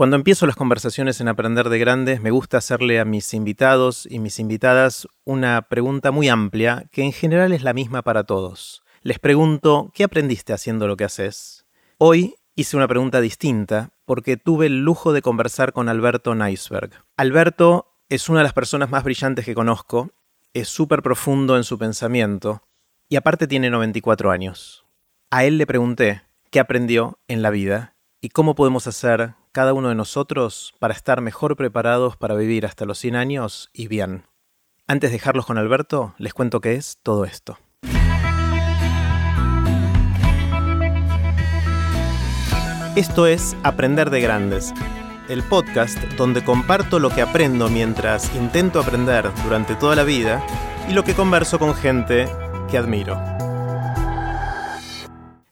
Cuando empiezo las conversaciones en Aprender de Grandes, me gusta hacerle a mis invitados y mis invitadas una pregunta muy amplia, que en general es la misma para todos. Les pregunto, ¿qué aprendiste haciendo lo que haces? Hoy hice una pregunta distinta porque tuve el lujo de conversar con Alberto Neisberg. Alberto es una de las personas más brillantes que conozco, es súper profundo en su pensamiento y aparte tiene 94 años. A él le pregunté qué aprendió en la vida y cómo podemos hacer cada uno de nosotros para estar mejor preparados para vivir hasta los 100 años y bien. Antes de dejarlos con Alberto, les cuento qué es todo esto. Esto es Aprender de Grandes, el podcast donde comparto lo que aprendo mientras intento aprender durante toda la vida y lo que converso con gente que admiro.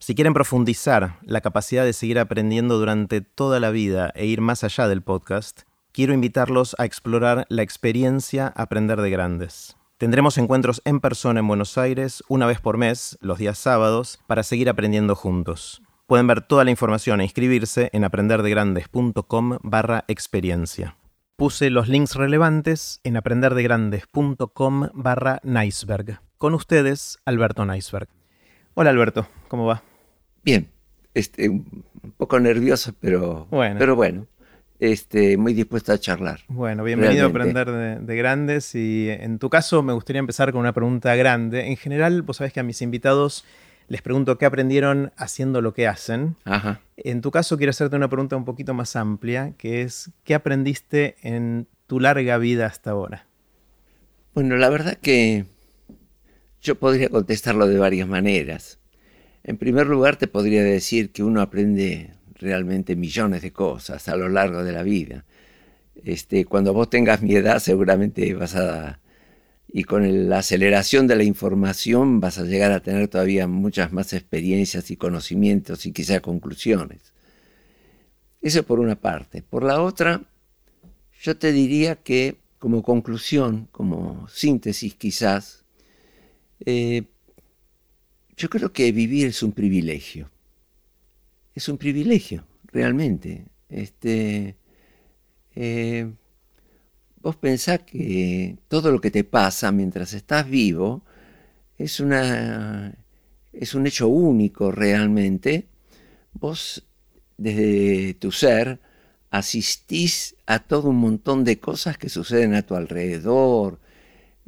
Si quieren profundizar la capacidad de seguir aprendiendo durante toda la vida e ir más allá del podcast, quiero invitarlos a explorar la experiencia Aprender de Grandes. Tendremos encuentros en persona en Buenos Aires una vez por mes, los días sábados, para seguir aprendiendo juntos. Pueden ver toda la información e inscribirse en aprenderdegrandes.com barra experiencia. Puse los links relevantes en aprenderdegrandes.com barra Neisberg. Con ustedes, Alberto Neisberg. Hola Alberto, ¿cómo va? Bien, este, un poco nervioso, pero bueno, pero bueno este, muy dispuesto a charlar. Bueno, bienvenido a Aprender de, Grandes y en tu caso me gustaría empezar con una pregunta grande. En general, vos sabés que a mis invitados les pregunto qué aprendieron haciendo lo que hacen. Ajá. En tu caso quiero hacerte una pregunta un poquito más amplia, que es, ¿qué aprendiste en tu larga vida hasta ahora? Bueno, la verdad que yo podría contestarlo de varias maneras. En primer lugar, te podría decir que uno aprende realmente millones de cosas a lo largo de la vida. Este, cuando vos tengas mi edad, seguramente vas a... Y con la aceleración de la información vas a llegar a tener todavía muchas más experiencias y conocimientos y quizá conclusiones. Eso por una parte. Por la otra, yo te diría que como conclusión, como síntesis quizás, eh, yo creo que vivir es un privilegio. Es un privilegio, realmente. Este, eh, vos pensás que todo lo que te pasa mientras estás vivo es, una, es un hecho único realmente. Vos, desde tu ser, asistís a todo un montón de cosas que suceden a tu alrededor,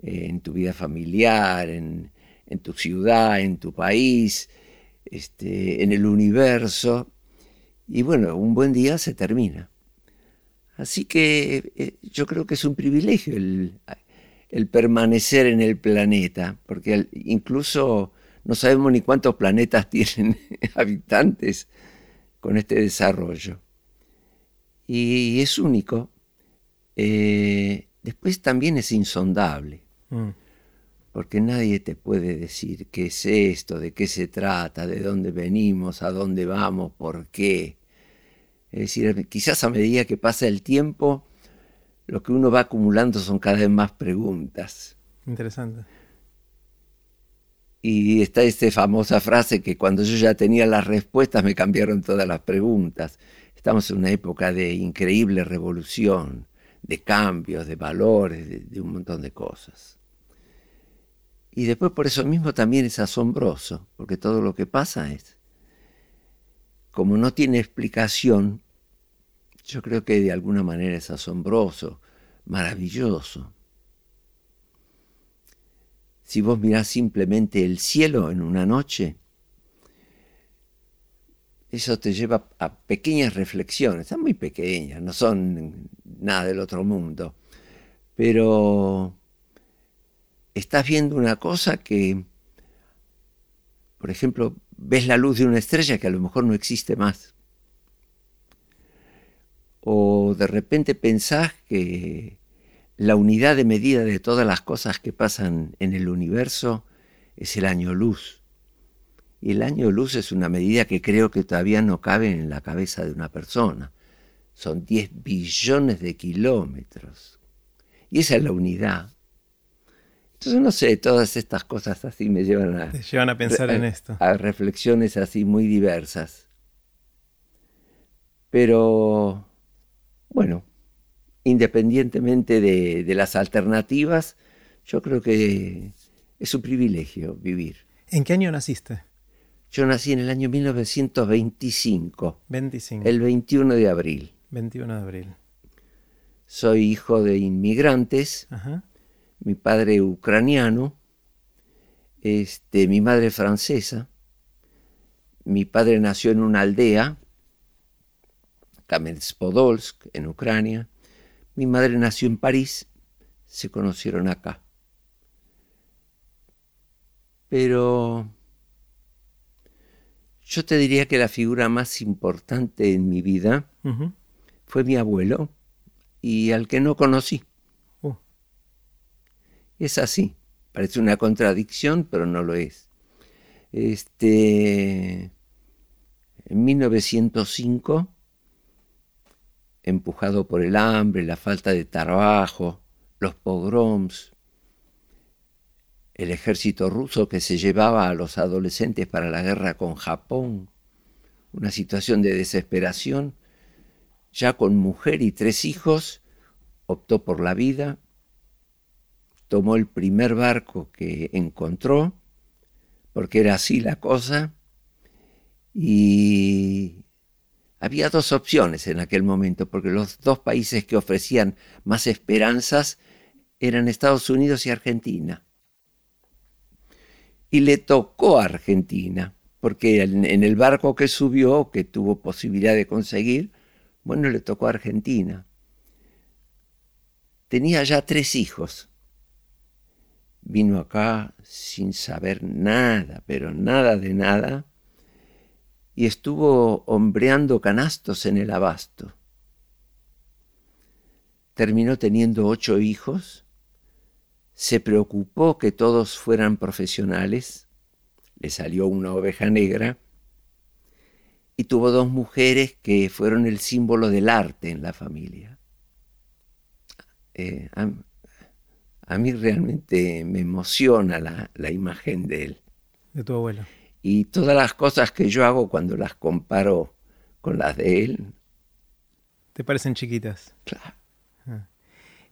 en tu vida familiar, en, en tu ciudad, en tu país, este, en el universo. Y bueno, un buen día se termina. Así que eh, yo creo que es un privilegio el, permanecer en el planeta, porque incluso no sabemos ni cuántos planetas tienen habitantes con este desarrollo. Y es único. Eh, después también es insondable. Mm porque nadie te puede decir qué es esto, de qué se trata, de dónde venimos, a dónde vamos, por qué. Es decir, quizás a medida que pasa el tiempo, lo que uno va acumulando son cada vez más preguntas. Interesante. Y está esta famosa frase que cuando yo ya tenía las respuestas me cambiaron todas las preguntas. Estamos en una época de increíble revolución, de cambios, de valores, de un montón de cosas. Y después por eso mismo también es asombroso, porque todo lo que pasa es, como no tiene explicación, yo creo que de alguna manera es asombroso, maravilloso. Si vos mirás simplemente el cielo en una noche, eso te lleva a pequeñas reflexiones, son muy pequeñas, no son nada del otro mundo, pero estás viendo una cosa que, por ejemplo, ves la luz de una estrella que a lo mejor no existe más. O de repente pensás que la unidad de medida de todas las cosas que pasan en el universo es el año luz. Y el año luz es una medida que creo que todavía no cabe en la cabeza de una persona. Son 10 billones de kilómetros. Y esa es la unidad. Entonces, no sé, todas estas cosas así me llevan a... llevan a pensar en esto. A reflexiones así muy diversas. Pero Bueno, independientemente de, de las alternativas, yo creo que es un privilegio vivir. ¿En qué año naciste? Yo nací en el año 1925. 25. El 21 de abril. 21 de abril. Soy hijo de inmigrantes. Ajá. Mi padre ucraniano. Este, mi madre francesa. Mi padre nació en una aldea, Kamensk-Podolsk, en Ucrania. Mi madre nació en París. Se conocieron acá. Pero yo te diría que la figura más importante en mi vida fue mi abuelo y al que no conocí. Es así. Parece una contradicción, pero no lo es. Este, en 1905, empujado por el hambre, la falta de trabajo, los pogroms, el ejército ruso que se llevaba a los adolescentes para la guerra con Japón, una situación de desesperación, ya con mujer y tres hijos, optó por la vida, tomó el primer barco que encontró, porque era así la cosa, y había dos opciones en aquel momento, porque los dos países que ofrecían más esperanzas eran Estados Unidos y Argentina. Y le tocó a Argentina, porque en el barco que subió, que tuvo posibilidad de conseguir, bueno, le tocó a Argentina. Tenía ya tres hijos. Vino acá sin saber nada, pero nada de nada, y estuvo hombreando canastos en el abasto. Terminó teniendo ocho hijos, se preocupó que todos fueran profesionales, le salió una oveja negra, y tuvo dos mujeres que fueron el símbolo del arte en la familia. Eh, a, mí realmente me emociona la, la imagen de él. de tu abuelo. Y todas las cosas que yo hago cuando las comparo con las de él, ¿Te parecen chiquitas? claro.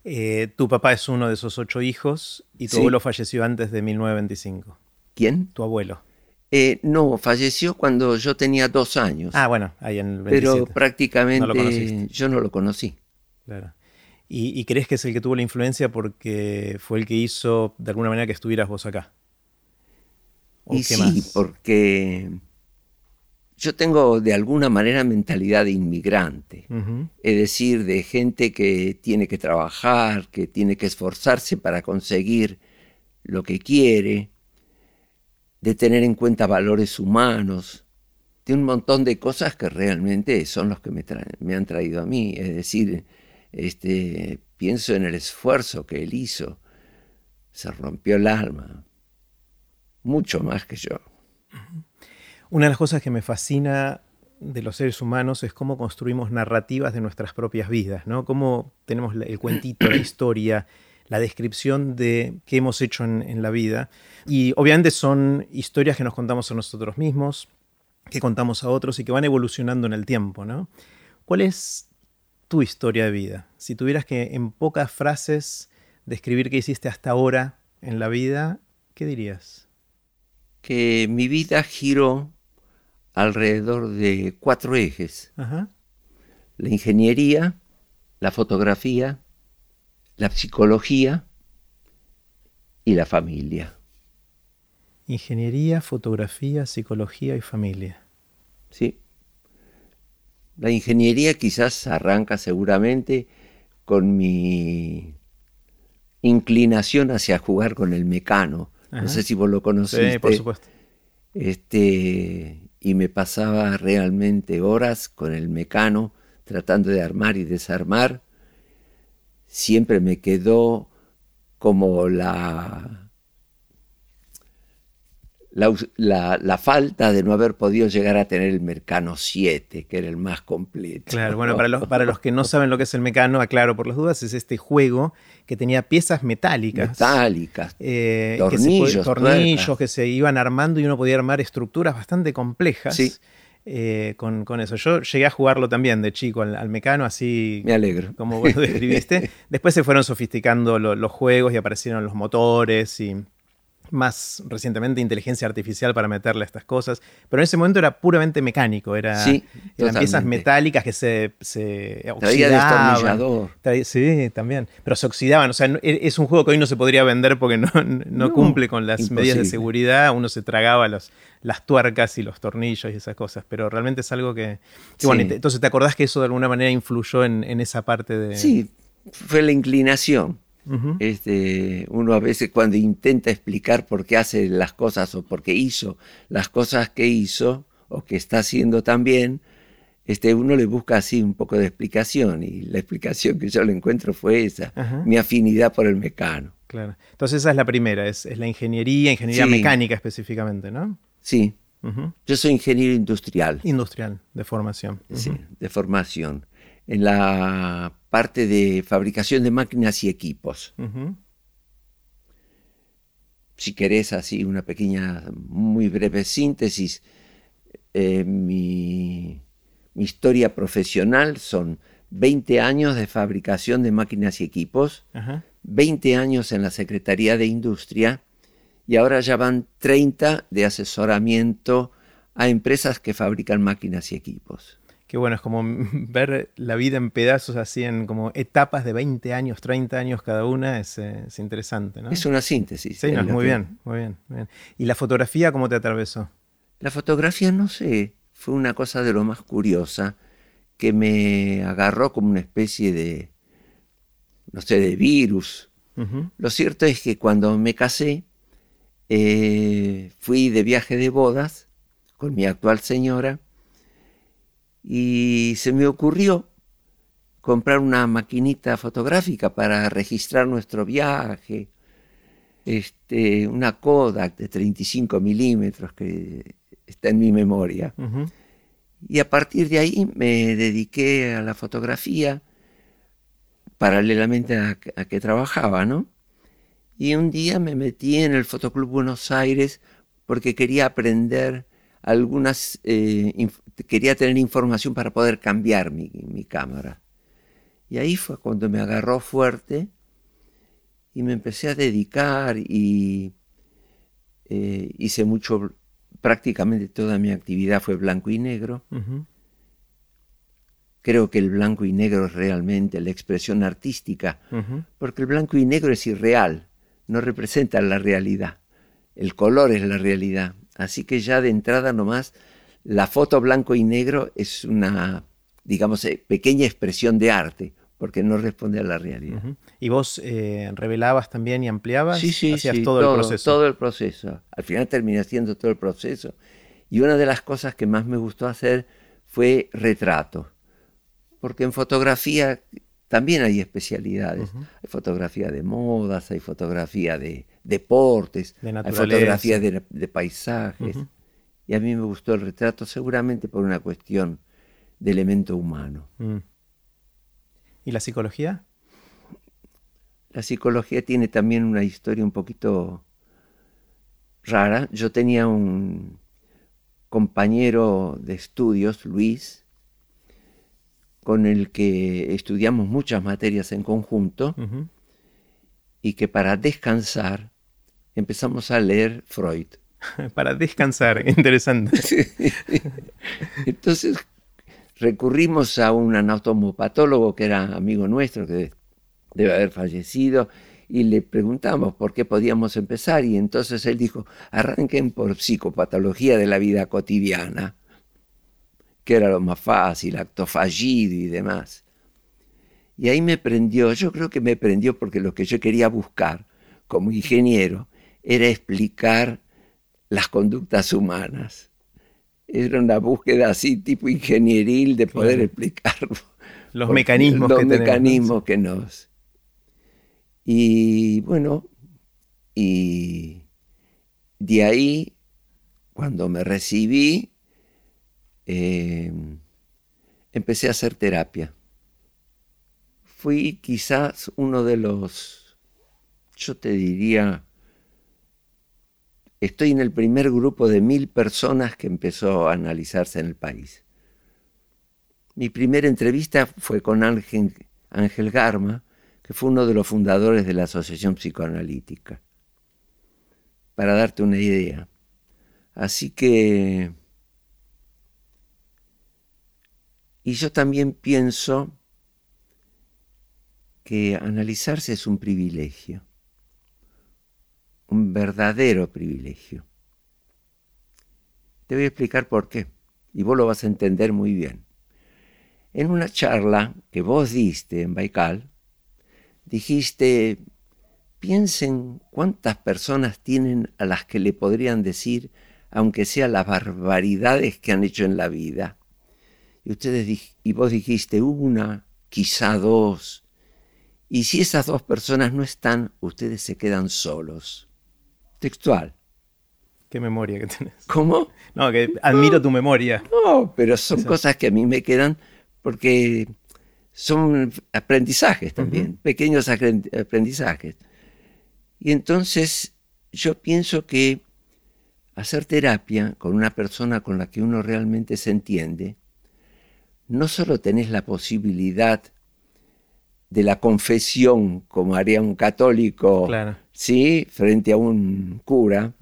Eh, tu papá es uno de esos ocho hijos y tu Sí. abuelo falleció antes de 1925. ¿Quién? Tu abuelo. Eh, no, falleció cuando yo tenía dos años, Ah, bueno, ahí en el 27. pero No lo prácticamente conociste. yo no lo conocí. Claro. ¿Y, y crees que es el que tuvo la influencia porque fue el que hizo de alguna manera que estuvieras vos acá? ¿O Y qué sí, más? porque yo tengo de alguna manera mentalidad de inmigrante. Es decir, de gente que tiene que trabajar, que tiene que esforzarse para conseguir lo que quiere, de tener en cuenta valores humanos, de un montón de cosas que realmente son los que me, me han traído a mí. Es decir, este, pienso en el esfuerzo que él hizo, se rompió el alma, mucho más que yo. Una de las cosas que me fascina de los seres humanos es cómo construimos narrativas de nuestras propias vidas, ¿no? Cómo tenemos el cuentito, la historia, la descripción de qué hemos hecho en, en la vida. Y obviamente son historias que nos contamos a nosotros mismos, que contamos a otros y que van evolucionando en el tiempo, ¿no? ¿Cuál es tu historia de vida? Si tuvieras que en pocas frases describir qué hiciste hasta ahora en la vida, ¿qué dirías? Que mi vida giró alrededor de cuatro ejes. Ajá. la ingeniería, la fotografía, la psicología y la familia. Ingeniería, fotografía, psicología y familia. ¿sí? La ingeniería quizás arranca seguramente con mi inclinación hacia jugar con el mecano. Ajá. No sé si vos lo conociste. Sí, por supuesto. Este, y me pasaba realmente horas con el mecano tratando de armar y desarmar. Siempre me quedó como la, la, us- la- la falta de no haber podido llegar a tener el Mercano 7, que era el más completo. Claro, bueno, para los, para los que no saben lo que es el mecano, aclaro por las dudas, es este juego que tenía piezas metálicas. Metálicas. eh, que se Tornillos, tornillos tuercas. que se iban armando y uno podía armar estructuras bastante complejas. Sí. eh, con, eso. Yo llegué a jugarlo también de chico al, mecano, así. Me alegro. Como vos lo describiste. Después se fueron sofisticando los juegos y aparecieron los motores y más recientemente inteligencia artificial para meterle estas cosas, pero en ese momento era puramente mecánico, era, eran piezas metálicas que se, se oxidaban. Sí, también, pero se oxidaban, o sea, e, es un juego que hoy no se podría vender porque no, cumple con las medidas de seguridad, uno se tragaba los, las tuercas y los tornillos y esas cosas, pero realmente es algo que... bueno, entonces te acordás que eso de alguna manera influyó en, en esa parte de... Sí, fue la inclinación este, uno a veces cuando intenta explicar por qué hace las cosas o por qué hizo las cosas que hizo o que está haciendo también, este, uno le busca así un poco de explicación y la explicación que yo le encuentro fue esa, mi afinidad por el mecano. Claro. Entonces esa es la primera, es, la ingeniería, ingeniería mecánica específicamente, ¿no? Sí. Yo soy ingeniero industrial. Industrial, de formación. Sí, de formación en la parte de fabricación de máquinas y equipos. Si querés así una pequeña, muy breve síntesis, eh, mi, historia profesional son 20 años de fabricación de máquinas y equipos, 20 años en la Secretaría de Industria y ahora ya van 30 de asesoramiento a empresas que fabrican máquinas y equipos que bueno, es como ver la vida en pedazos así en como etapas de 20 años, 30 años cada una, es, eh, interesante, ¿no? Es una síntesis. Sí, muy, bien, muy bien, muy bien. ¿Y la fotografía cómo te atravesó? La fotografía, no sé, fue una cosa de lo más curiosa que me agarró como una especie de, no sé, de virus. Lo cierto es que cuando me casé, eh, fui de viaje de bodas con mi actual señora y se me ocurrió comprar una maquinita fotográfica para registrar nuestro viaje, este, una Kodak de 35 milímetros que está en mi memoria. Y a partir de ahí me dediqué a la fotografía paralelamente a, a, que trabajaba, ¿no? Y un día me metí en el Fotoclub Buenos Aires porque quería aprender algunas, eh, quería tener información para poder cambiar mi, cámara. Y ahí fue cuando me agarró fuerte y me empecé a dedicar y eh, hice mucho, prácticamente toda mi actividad fue blanco y negro. Creo que el blanco y negro es realmente la expresión artística, porque el blanco y negro es irreal, no representa la realidad. El color es la realidad. Así que ya de entrada nomás, la foto blanco y negro es una, digamos, eh, pequeña expresión de arte, porque no responde a la realidad. ¿Y vos eh, revelabas también y ampliabas? Sí, sí, Hacías todo, el proceso. Todo el proceso. Al final terminé haciendo todo el proceso. Y una de las cosas que más me gustó hacer fue retrato. Porque en fotografía también hay especialidades. Hay fotografía de modas, hay fotografía de deportes, hay fotografía de, paisajes. Y a mí me gustó el retrato seguramente por una cuestión de elemento humano. Mm. ¿Y la psicología? La psicología tiene también una historia un poquito rara. Yo tenía un compañero de estudios, Luis, con el que estudiamos muchas materias en conjunto y que para descansar empezamos a leer Freud. para descansar, interesante. Entonces recurrimos a un anatomopatólogo que era amigo nuestro, que debe haber fallecido, y le preguntamos por qué podíamos empezar, y entonces él dijo, arranquen por psicopatología de la vida cotidiana que era lo más fácil, acto fallido y demás. Y ahí me prendió, yo creo que me prendió porque lo que yo quería buscar como ingeniero era explicar las conductas humanas. Era una búsqueda así tipo ingenieril de poder explicar los mecanismos, los mecanismos que nos... Y bueno, y de ahí, cuando me recibí, Em, empecé a hacer terapia. Fui quizás uno de los, yo te diría, estoy en el primer grupo de mil personas que empezó a analizarse en el país. Mi primera entrevista fue con Ángel, Ángel Garma, que fue uno de los fundadores de la Asociación Psicoanalítica, para darte una idea. Así que... Y yo también pienso que analizarse es un privilegio, un verdadero privilegio. Te voy a explicar por qué, y vos lo vas a entender muy bien. En una charla que vos diste en Baikal, dijiste, piensen cuántas personas tienen a las que le podrían decir, aunque sea las barbaridades que han hecho en la vida. Y, ustedes, y vos dijiste una, quizá dos, y si esas dos personas no están, ustedes se quedan solos. Textual. Qué memoria que tenés. ¿Cómo? No, que admiro tu memoria. No, pero son cosas que a mí me quedan porque son aprendizajes también, pequeños aprendizajes. Y entonces yo pienso que hacer terapia con una persona con la que uno realmente se entiende, no solo tenés la posibilidad de la confesión, como haría un católico, ¿sí? frente a un cura,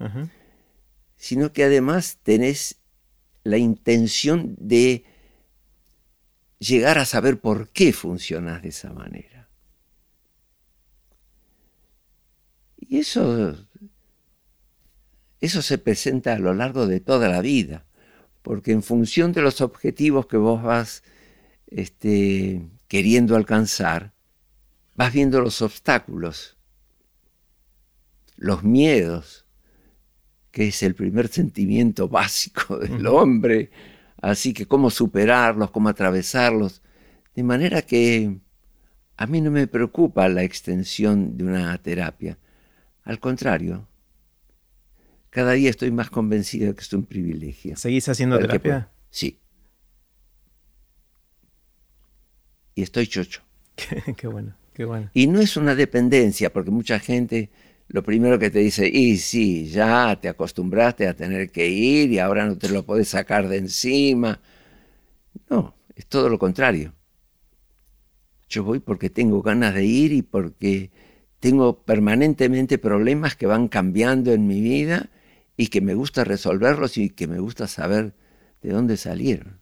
sino que además tenés la intención de llegar a saber por qué funcionas de esa manera. Y eso, eso se presenta a lo largo de toda la vida, porque en función de los objetivos que vos vas este, queriendo alcanzar, vas viendo los obstáculos, los miedos, que es el primer sentimiento básico del hombre, así que cómo superarlos, cómo atravesarlos, de manera que a mí no me preocupa la extensión de una terapia, al contrario, cada día estoy más convencido de que es un privilegio. ¿Seguís haciendo terapia? Sí. Y estoy chocho. qué bueno. Y no es una dependencia, porque mucha gente lo primero que te dice, y sí, ya te acostumbraste a tener que ir y ahora no te lo puedes sacar de encima. No, es todo lo contrario. Yo voy porque tengo ganas de ir y porque tengo permanentemente problemas que van cambiando en mi vida y que me gusta resolverlos y que me gusta saber de dónde salieron.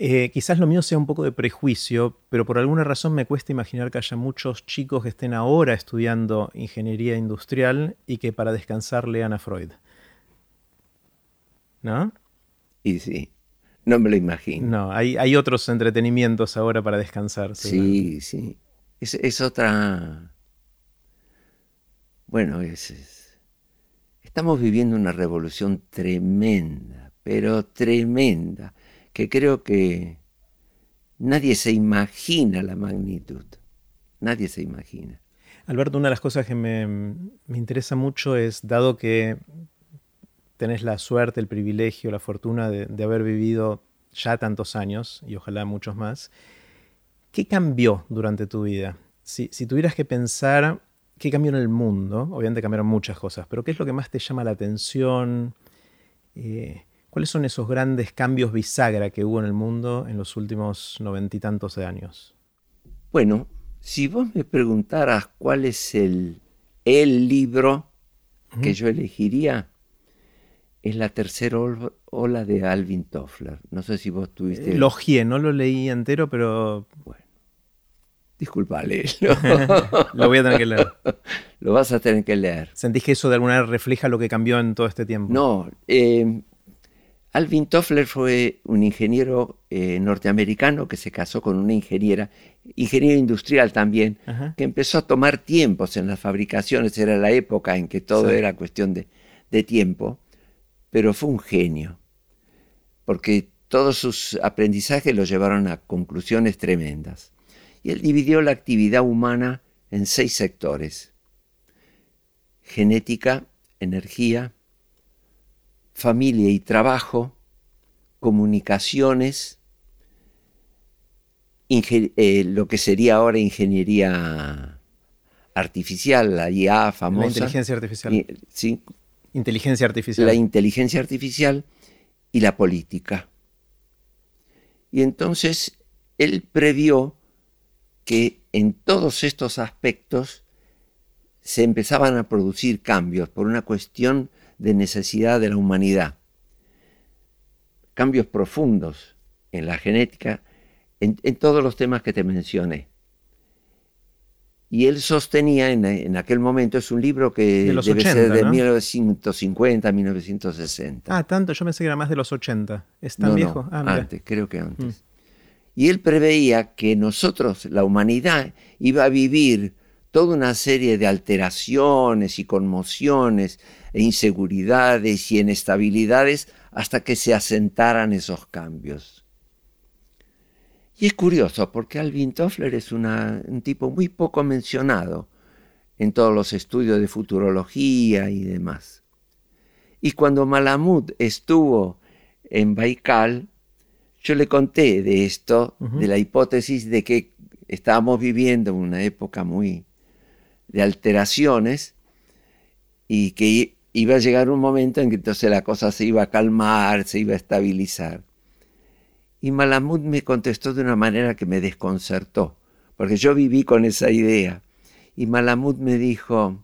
Eh, quizás lo mío sea un poco de prejuicio, pero por alguna razón me cuesta imaginar que haya muchos chicos que estén ahora estudiando ingeniería industrial y que para descansar lean a Freud. ¿No? Y sí, no me lo imagino. No, hay, otros entretenimientos ahora para descansar. Sí, sí. Es, otra... Bueno, estamos viviendo una revolución tremenda, pero tremenda que creo que nadie se imagina la magnitud. Nadie se imagina. Alberto, una de las cosas que me, interesa mucho es, dado que tenés la suerte, el privilegio, la fortuna de, haber vivido ya tantos años, y ojalá muchos más, ¿qué cambió durante tu vida? Si, tuvieras que pensar qué cambió en el mundo, obviamente cambiaron muchas cosas, pero ¿qué es lo que más te llama la atención? Eh, ¿Cuáles son esos grandes cambios bisagra que hubo en el mundo en los últimos noventa y tantos de años? Bueno, si vos me preguntaras cuál es el, el libro que yo elegiría, es la tercera ola de Alvin Toffler. No sé si vos tuviste... Eh, no lo leí entero, pero... Bueno, disculpa, lo voy a tener que leer. Lo vas a tener que leer. ¿Sentís que eso de alguna manera refleja lo que cambió en todo este tiempo? No, eh, Alvin Toffler fue un ingeniero eh, norteamericano que se casó con una ingeniera, ingeniero industrial también, que empezó a tomar tiempos en las fabricaciones, era la época en que todo era cuestión de, de tiempo, pero fue un genio, porque todos sus aprendizajes lo llevaron a conclusiones tremendas. Y él dividió la actividad humana en seis sectores. Genética, energía, familia y trabajo, comunicaciones, eh, lo que sería ahora ingeniería artificial, la IA famosa. La inteligencia artificial. sí, Inteligencia artificial. La inteligencia artificial y la política. Y entonces él previó que en todos estos aspectos se empezaban a producir cambios por una cuestión de necesidad de la humanidad. Cambios profundos en la genética, en, todos los temas que te mencioné. Y él sostenía en, aquel momento, es un libro que de debe ser de 1950, 1960. Ah, tanto, yo pensé que era más de los 80. ¿Es tan viejo? Ah, antes, creo que antes. Mm. Y él preveía que nosotros, la humanidad, iba a vivir toda una serie de alteraciones y conmociones e inseguridades y inestabilidades hasta que se asentaran esos cambios. Y es curioso porque Alvin Toffler es un tipo muy poco mencionado en todos los estudios de futurología y demás. Y cuando Malamud estuvo en Baikal, yo le conté de esto, de la hipótesis de que estábamos viviendo una época muy de alteraciones y que iba a llegar un momento en que entonces la cosa se iba a calmar, se iba a estabilizar. Y Malamud me contestó de una manera que me desconcertó, porque yo viví con esa idea. Y Malamud me dijo,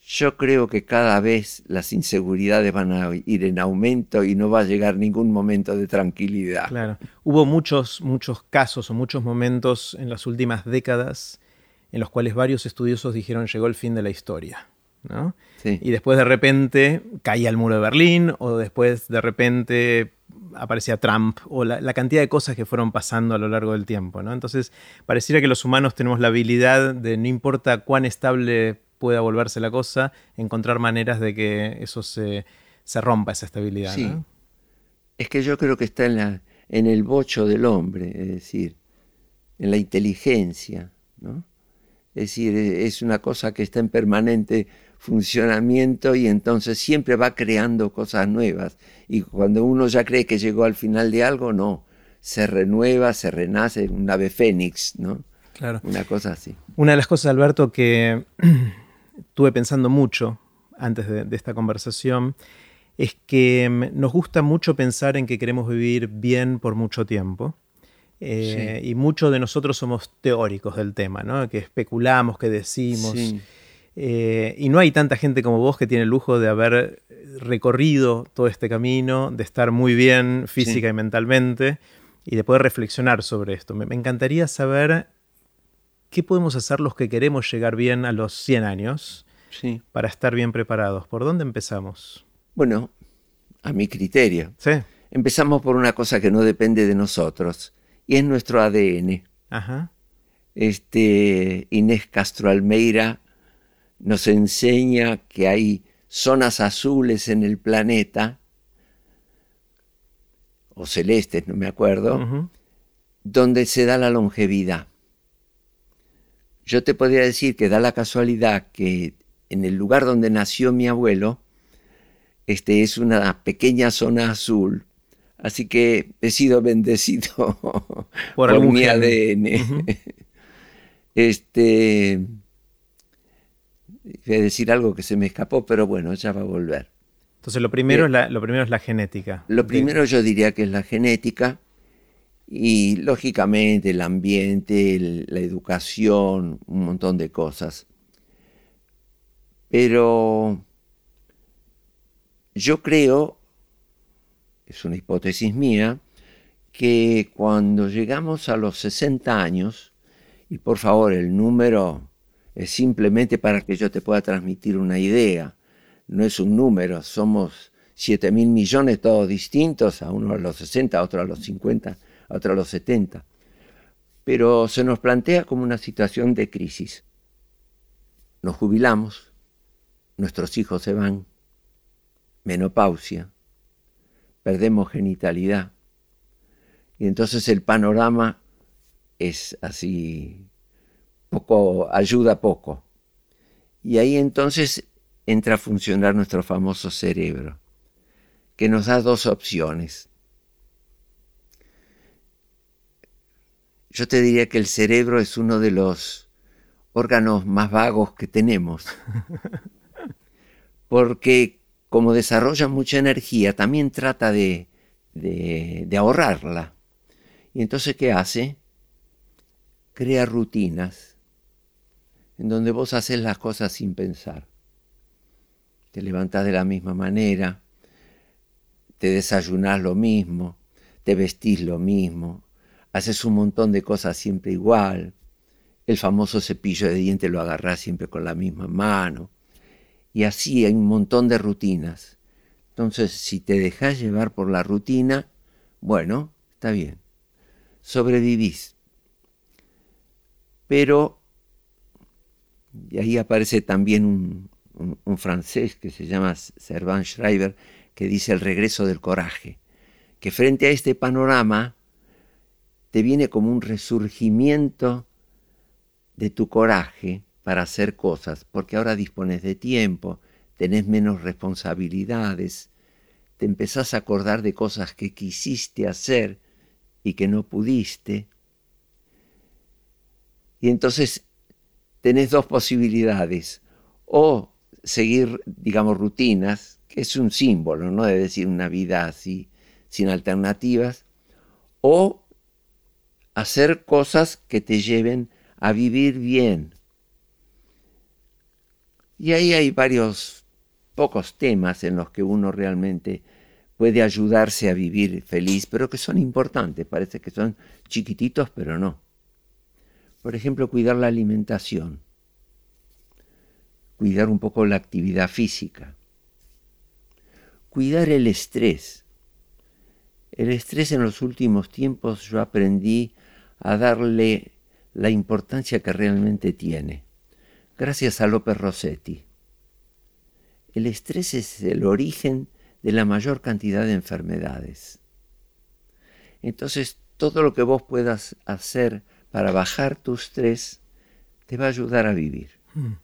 yo creo que cada vez las inseguridades van a ir en aumento y no va a llegar ningún momento de tranquilidad. Claro. Hubo muchos, muchos casos o muchos momentos en las últimas décadas en los cuales varios estudiosos dijeron llegó el fin de la historia. ¿no? Y después de repente caía el muro de Berlín o después de repente aparecía Trump o la, cantidad de cosas que fueron pasando a lo largo del tiempo. ¿no? Entonces, pareciera que los humanos tenemos la habilidad de, no importa cuán estable pueda volverse la cosa, encontrar maneras de que eso se, rompa, esa estabilidad. Sí. Es que yo creo que está en, la, en el bocho del hombre, es decir, en la inteligencia. ¿no? Es decir, es una cosa que está en permanente funcionamiento y entonces siempre va creando cosas nuevas. Y cuando uno ya cree que llegó al final de algo, no, se renueva, se renace, un ave fénix, ¿no? Claro. Una cosa así. Una de las cosas, Alberto, que estuve pensando mucho antes de, esta conversación es que mm, nos gusta mucho pensar en que queremos vivir bien por mucho tiempo. Eh, y muchos de nosotros somos teóricos del tema, ¿no? que especulamos, que decimos. Eh, y no hay tanta gente como vos que tiene el lujo de haber recorrido todo este camino, de estar muy bien física y mentalmente y de poder reflexionar sobre esto. Me, encantaría saber qué podemos hacer los que queremos llegar bien a los 100 años para estar bien preparados. ¿Por dónde empezamos? Bueno, a mi criterio. Empezamos por una cosa que no depende de nosotros y es nuestro ADN. Este, Inés Castro Almeida nos enseña que hay zonas azules en el planeta, o celestes, no me acuerdo, donde se da la longevidad. Yo te podría decir que da la casualidad que en el lugar donde nació mi abuelo, este es una pequeña zona azul Así que he sido bendecido por, mi ADN. Este. Voy a decir algo que se me escapó, pero bueno, ya va a volver. Entonces, lo primero, es, la, lo primero es la genética. Lo primero yo diría que es la genética y, lógicamente, el ambiente, la educación, un montón de cosas. Pero yo creo es una hipótesis mía, que cuando llegamos a los 60 años, y por favor el número es simplemente para que yo te pueda transmitir una idea, no es un número, somos 7 mil millones todos distintos, a uno a los 60, a otro a los 50, a otro a los 70. Pero se nos plantea como una situación de crisis. Nos jubilamos, nuestros hijos se van, menopausia, perdemos genitalidad. Y entonces el panorama es así, poco, ayuda poco. Y ahí entonces entra a funcionar nuestro famoso cerebro, que nos da dos opciones. Yo te diría que el cerebro es uno de los órganos más vagos que tenemos, porque como desarrolla mucha energía, también trata de, ahorrarla. Y entonces, ¿qué hace? Crea rutinas en donde vos haces las cosas sin pensar. Te levantás de la misma manera, te desayunás lo mismo, te vestís lo mismo, haces un montón de cosas siempre igual, el famoso cepillo de dientes lo agarrás siempre con la misma mano, y así hay un montón de rutinas. Entonces, si te dejas llevar por la rutina, bueno, está bien, sobrevivís. Pero, y ahí aparece también un, un francés que se llama Servan Schreiber, que dice el regreso del coraje, que frente a este panorama te viene como un resurgimiento de tu coraje para hacer cosas, porque ahora dispones de tiempo, tenés menos responsabilidades, te empezás a acordar de cosas que quisiste hacer y que no pudiste. Y entonces tenés dos posibilidades, o seguir, digamos, rutinas, que es un símbolo, ¿no? De decir una vida así, sin alternativas, o hacer cosas que te lleven a vivir bien. Y ahí hay varios, pocos temas en los que uno realmente puede ayudarse a vivir feliz, pero que son importantes, parece que son chiquititos, pero no. Por ejemplo, cuidar la alimentación, cuidar un poco la actividad física, cuidar el estrés. El estrés en los últimos tiempos yo aprendí a darle la importancia que realmente tiene, gracias a López Rossetti. El estrés es el origen de la mayor cantidad de enfermedades. Entonces, todo lo que vos puedas hacer para bajar tu estrés te va a ayudar a vivir. Hmm.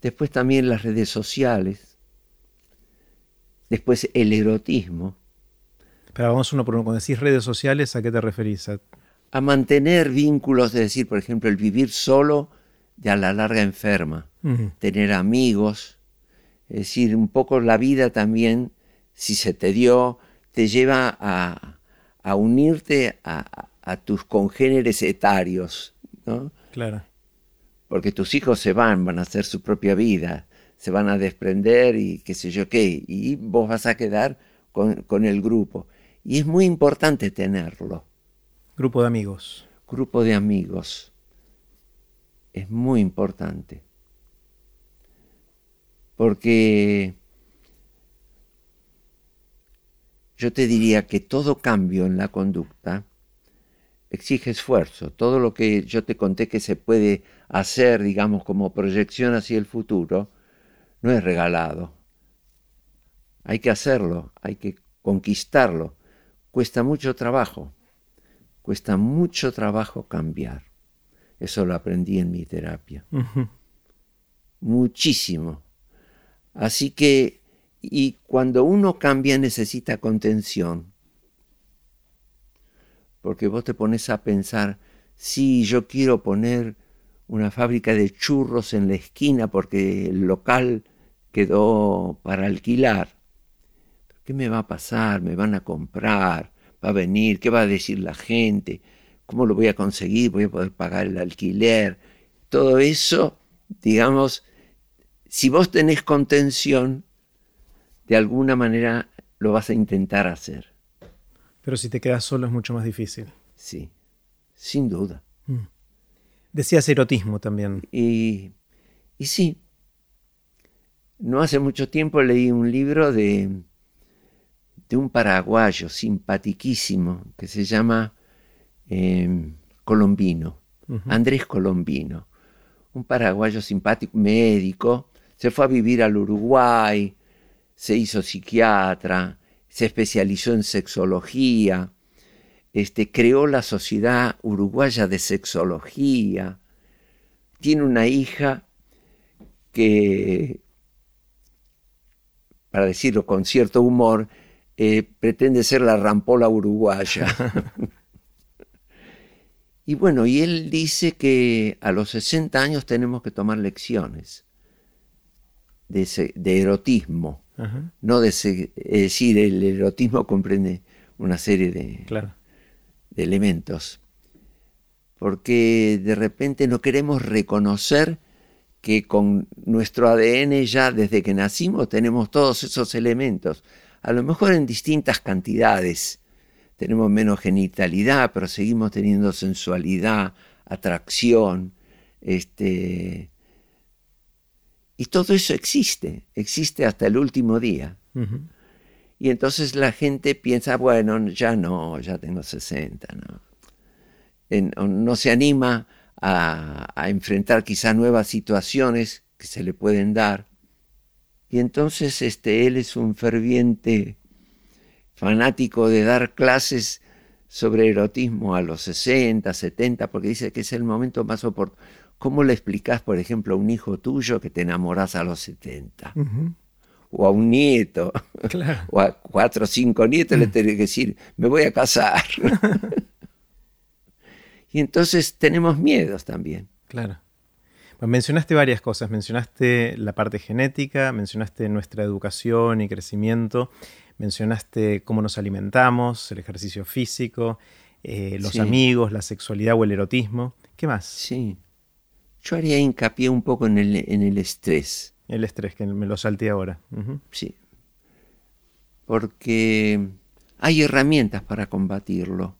Después también las redes sociales, Después el erotismo. Pero vamos uno por uno. Cuando decís redes sociales, ¿a qué te referís? A, mantener vínculos, es decir, por ejemplo, el vivir solo de a la larga enferma, tener amigos, es decir, un poco la vida también, si se te dio, te lleva a, a unirte a, a, tus congéneres etarios, ¿no? Claro. Porque tus hijos se van, van a hacer su propia vida se van a desprender y qué sé yo qué, y vos vas a quedar con, el grupo. Y es muy importante tenerlo. Grupo de amigos. Grupo de amigos. Es muy importante. Porque yo te diría que todo cambio en la conducta exige esfuerzo. Todo lo que yo te conté que se puede hacer, digamos, como proyección hacia el futuro, no es regalado. Hay que hacerlo, hay que conquistarlo. Cuesta mucho trabajo, cuesta mucho trabajo cambiar. Eso lo aprendí en mi terapia. Muchísimo. Así que, y cuando uno cambia necesita contención. Porque vos te pones a pensar, sí, yo quiero poner una fábrica de churros en la esquina porque el local quedó para alquilar. ¿Qué me va a pasar? ¿Me van a comprar? ¿Va a venir? ¿Qué va a decir la gente? ¿Cómo lo voy a conseguir? ¿Voy a poder pagar el alquiler? Todo eso, digamos, si vos tenés contención, de alguna manera lo vas a intentar hacer. Pero si te quedas solo es mucho más difícil. Sí, sin duda. Mm. Decías erotismo también. Y, y sí, no hace mucho tiempo leí un libro de, de un paraguayo simpatiquísimo que se llama em, Colombino, Andrés Colombino, un paraguayo simpático, médico, se fue a vivir al Uruguay, se hizo psiquiatra, se especializó en sexología, este, creó la Sociedad Uruguaya de Sexología, tiene una hija que para decirlo con cierto humor, eh, pretende ser la rampola uruguaya. y bueno, y él dice que a los 60 años tenemos que tomar lecciones. de, erotismo. No de es decir, el erotismo comprende una serie de, de elementos. Porque de repente no queremos reconocer que con nuestro ADN ya desde que nacimos tenemos todos esos elementos, a lo mejor en distintas cantidades. Tenemos menos genitalidad, pero seguimos teniendo sensualidad, atracción, este, y todo eso existe, existe hasta el último día. Y entonces la gente piensa, bueno, ya no, ya tengo 60, ¿no? no se anima a, enfrentar quizá nuevas situaciones que se le pueden dar. Y entonces este, él es un ferviente fanático de dar clases sobre erotismo a los 60, 70, porque dice que es el momento más oportuno. ¿Cómo le explicás, por ejemplo, a un hijo tuyo que te enamorás a los 70? O a un nieto, o a cuatro o cinco nietos le tenés que decir, me voy a casar. y entonces tenemos miedos también. Claro. Pues mencionaste varias cosas, mencionaste la parte genética, mencionaste nuestra educación y crecimiento, mencionaste cómo nos alimentamos, el ejercicio físico, eh, los amigos, la sexualidad o el erotismo. ¿Qué más? Sí. Yo haría hincapié un poco en el, en el estrés. El estrés, que me lo salté ahora. Sí. Porque hay herramientas para combatirlo.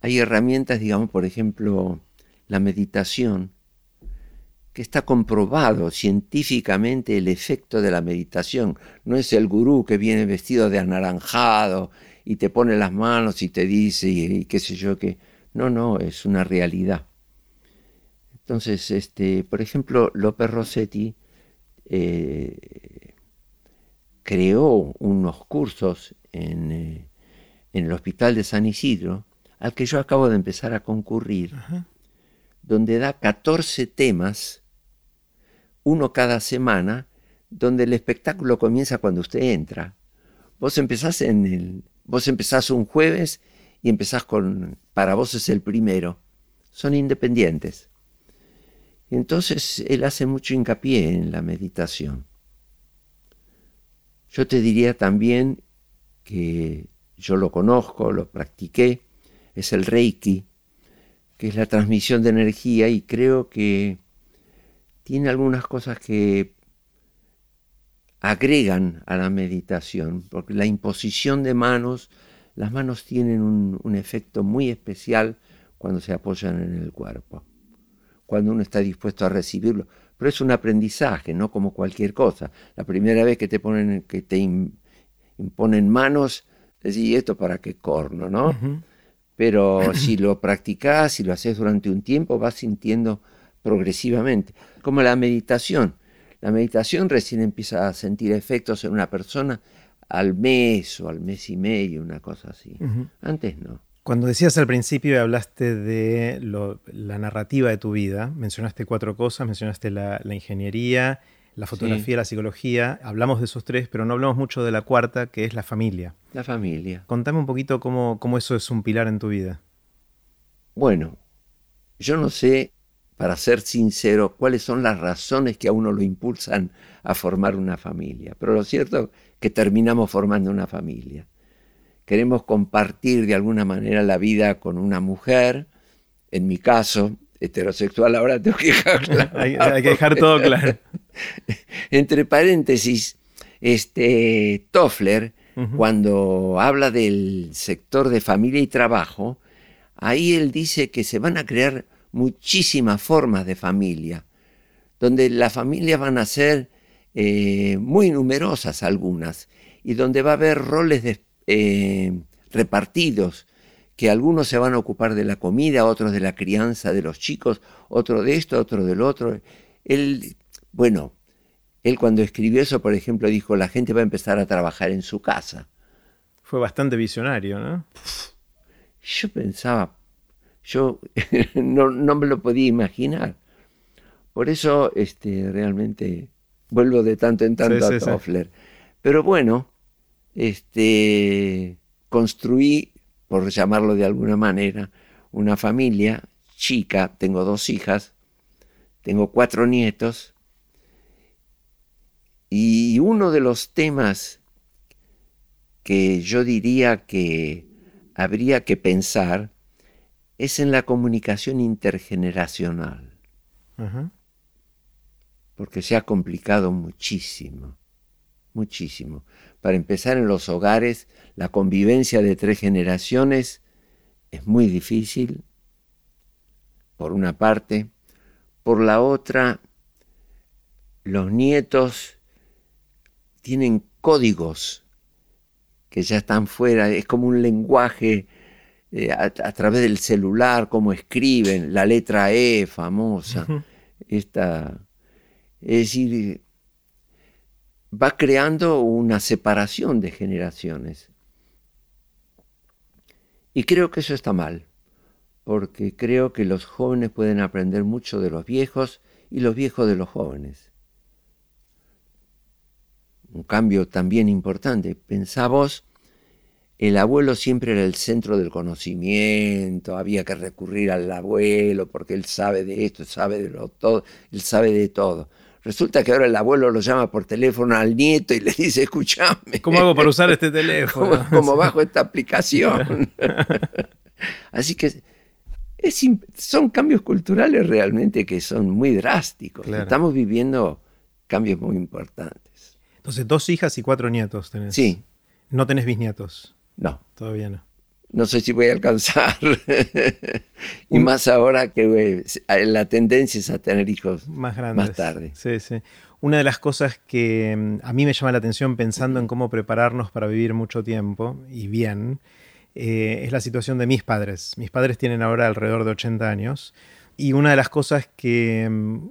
Hay herramientas, digamos, por ejemplo, la meditación, que está comprobado científicamente el efecto de la meditación. No es el gurú que viene vestido de anaranjado y te pone las manos y te dice y qué sé yo qué. No, no, es una realidad. Entonces, este, por ejemplo, López Rossetti eh, creó unos cursos en, eh, en, el Hospital de San Isidro, al que yo acabo de empezar a concurrir, donde da 14 temas, uno cada semana, donde el espectáculo comienza cuando usted entra. Vos empezás en el, vos empezás un jueves y empezás con, para vos es el primero. Son independientes. Entonces él hace mucho hincapié en la meditación. Yo te diría también que yo lo conozco, lo practiqué, es el Reiki, que es la transmisión de energía y creo que tiene algunas cosas que agregan a la meditación, porque la imposición de manos, las manos tienen un, un efecto muy especial cuando se apoyan en el cuerpo cuando uno está dispuesto a recibirlo. Pero es un aprendizaje, no como cualquier cosa. La primera vez que te ponen, que te imponen manos, decís, ¿esto para qué corno, no? Pero si lo practicás, si lo haces durante un tiempo, vas sintiendo progresivamente. Como la meditación. La meditación recién empieza a sentir efectos en una persona al mes o al mes y medio, una cosa así. Antes no. Cuando decías al principio y hablaste de la narrativa de tu vida, mencionaste cuatro cosas, mencionaste la, ingeniería, la fotografía, la psicología, hablamos de esos tres, pero no hablamos mucho de la cuarta, que es la familia. La familia. Contame un poquito cómo, cómo eso es un pilar en tu vida. Bueno, yo no sé, para ser sincero, cuáles son las razones que a uno lo impulsan a formar una familia, pero lo cierto es que terminamos formando una familia queremos compartir de alguna manera la vida con una mujer, en mi caso, heterosexual, ahora tengo que dejar claro. hay, que dejar todo claro. Entre paréntesis, este Toffler, cuando habla del sector de familia y trabajo, ahí él dice que se van a crear muchísimas formas de familia, donde las familias van a ser eh, muy numerosas algunas, y donde va a haber roles de eh, repartidos, que algunos se van a ocupar de la comida, otros de la crianza de los chicos, otro de esto, otro del otro. Él, bueno, él cuando escribió eso, por ejemplo, dijo, la gente va a empezar a trabajar en su casa. Fue bastante visionario, ¿no? Yo pensaba, yo no, me lo podía imaginar. Por eso este, realmente vuelvo de tanto en tanto a Toffler. Pero bueno, este, construí, por llamarlo de alguna manera, una familia chica, tengo dos hijas, tengo cuatro nietos, Y uno de los temas que yo diría que habría que pensar es en la comunicación intergeneracional. Porque se ha complicado muchísimo, muchísimo. Para empezar, en los hogares, la convivencia de tres generaciones es muy difícil, por una parte. Por la otra, los nietos tienen códigos que ya están fuera, es como un lenguaje eh, a, través del celular, como escriben, la letra E famosa, esta, es decir, va creando una separación de generaciones. Y creo que eso está mal, porque creo que los jóvenes pueden aprender mucho de los viejos y los viejos de los jóvenes. Un cambio también importante. Pensamos el abuelo siempre era el centro del conocimiento, había que recurrir al abuelo porque él sabe de esto, sabe de lo todo, él sabe de todo. Resulta que ahora el abuelo lo llama por teléfono al nieto y le dice, escúchame. ¿Cómo hago para usar este teléfono? ¿Cómo, bajo esta aplicación? Así que son cambios culturales realmente que son muy drásticos. Estamos viviendo cambios muy importantes. Entonces, dos hijas y cuatro nietos tenés. Sí. No tenés bisnietos. No. Todavía no. No sé si voy a alcanzar. y más ahora que la tendencia es a tener hijos más grandes. Más tarde. Sí, sí. Una de las cosas que mm, a mí me llama la atención pensando en cómo prepararnos para vivir mucho tiempo y bien, eh, es la situación de mis padres. Mis padres tienen ahora alrededor de 80 años y una de las cosas que mm,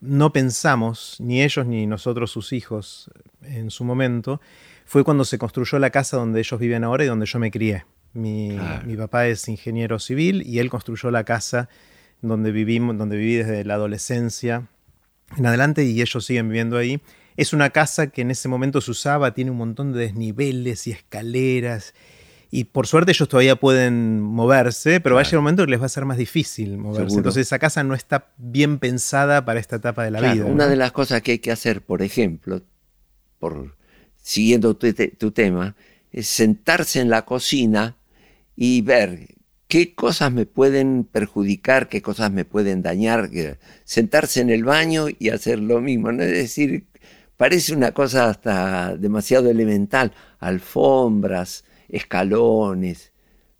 no pensamos, ni ellos ni nosotros sus hijos en su momento, fue cuando se construyó la casa donde ellos viven ahora y donde yo me crié. Mi, papá es ingeniero civil y él construyó la casa donde, vivimos, donde viví desde la adolescencia en adelante y ellos siguen viviendo ahí. Es una casa que en ese momento se usaba, tiene un montón de desniveles y escaleras. Y por suerte ellos todavía pueden moverse, pero va a llegar un momento que les va a ser más difícil moverse. Entonces esa casa no está bien pensada para esta etapa de la vida. Una de las cosas que hay que hacer, por ejemplo, por siguiendo tu, tema, es sentarse en la cocina y ver qué cosas me pueden perjudicar, qué cosas me pueden dañar, sentarse en el baño y hacer lo mismo. ¿no? Es decir, parece una cosa hasta demasiado elemental. Alfombras, escalones,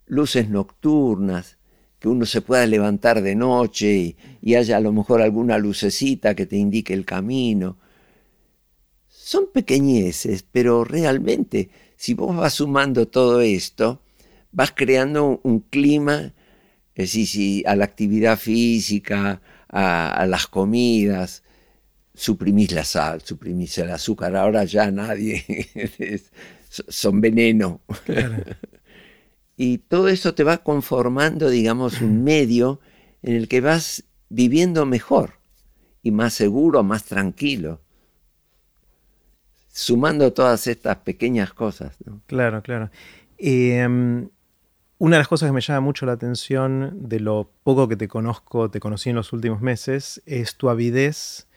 luces nocturnas, que uno se pueda levantar de noche y, y haya a lo mejor alguna lucecita que te indique el camino son pequeñeces, pero realmente si vos vas sumando todo esto, vas creando un clima, es decir, a la actividad física, a, las comidas, suprimís la sal, suprimís el azúcar, ahora ya nadie, son veneno. y todo eso te va conformando, digamos, un medio en el que vas viviendo mejor y más seguro, más tranquilo sumando todas estas pequeñas cosas. Claro, claro. Em, una de las cosas que me llama mucho la atención de lo poco que te conozco, te conocí en los últimos meses, es tu avidez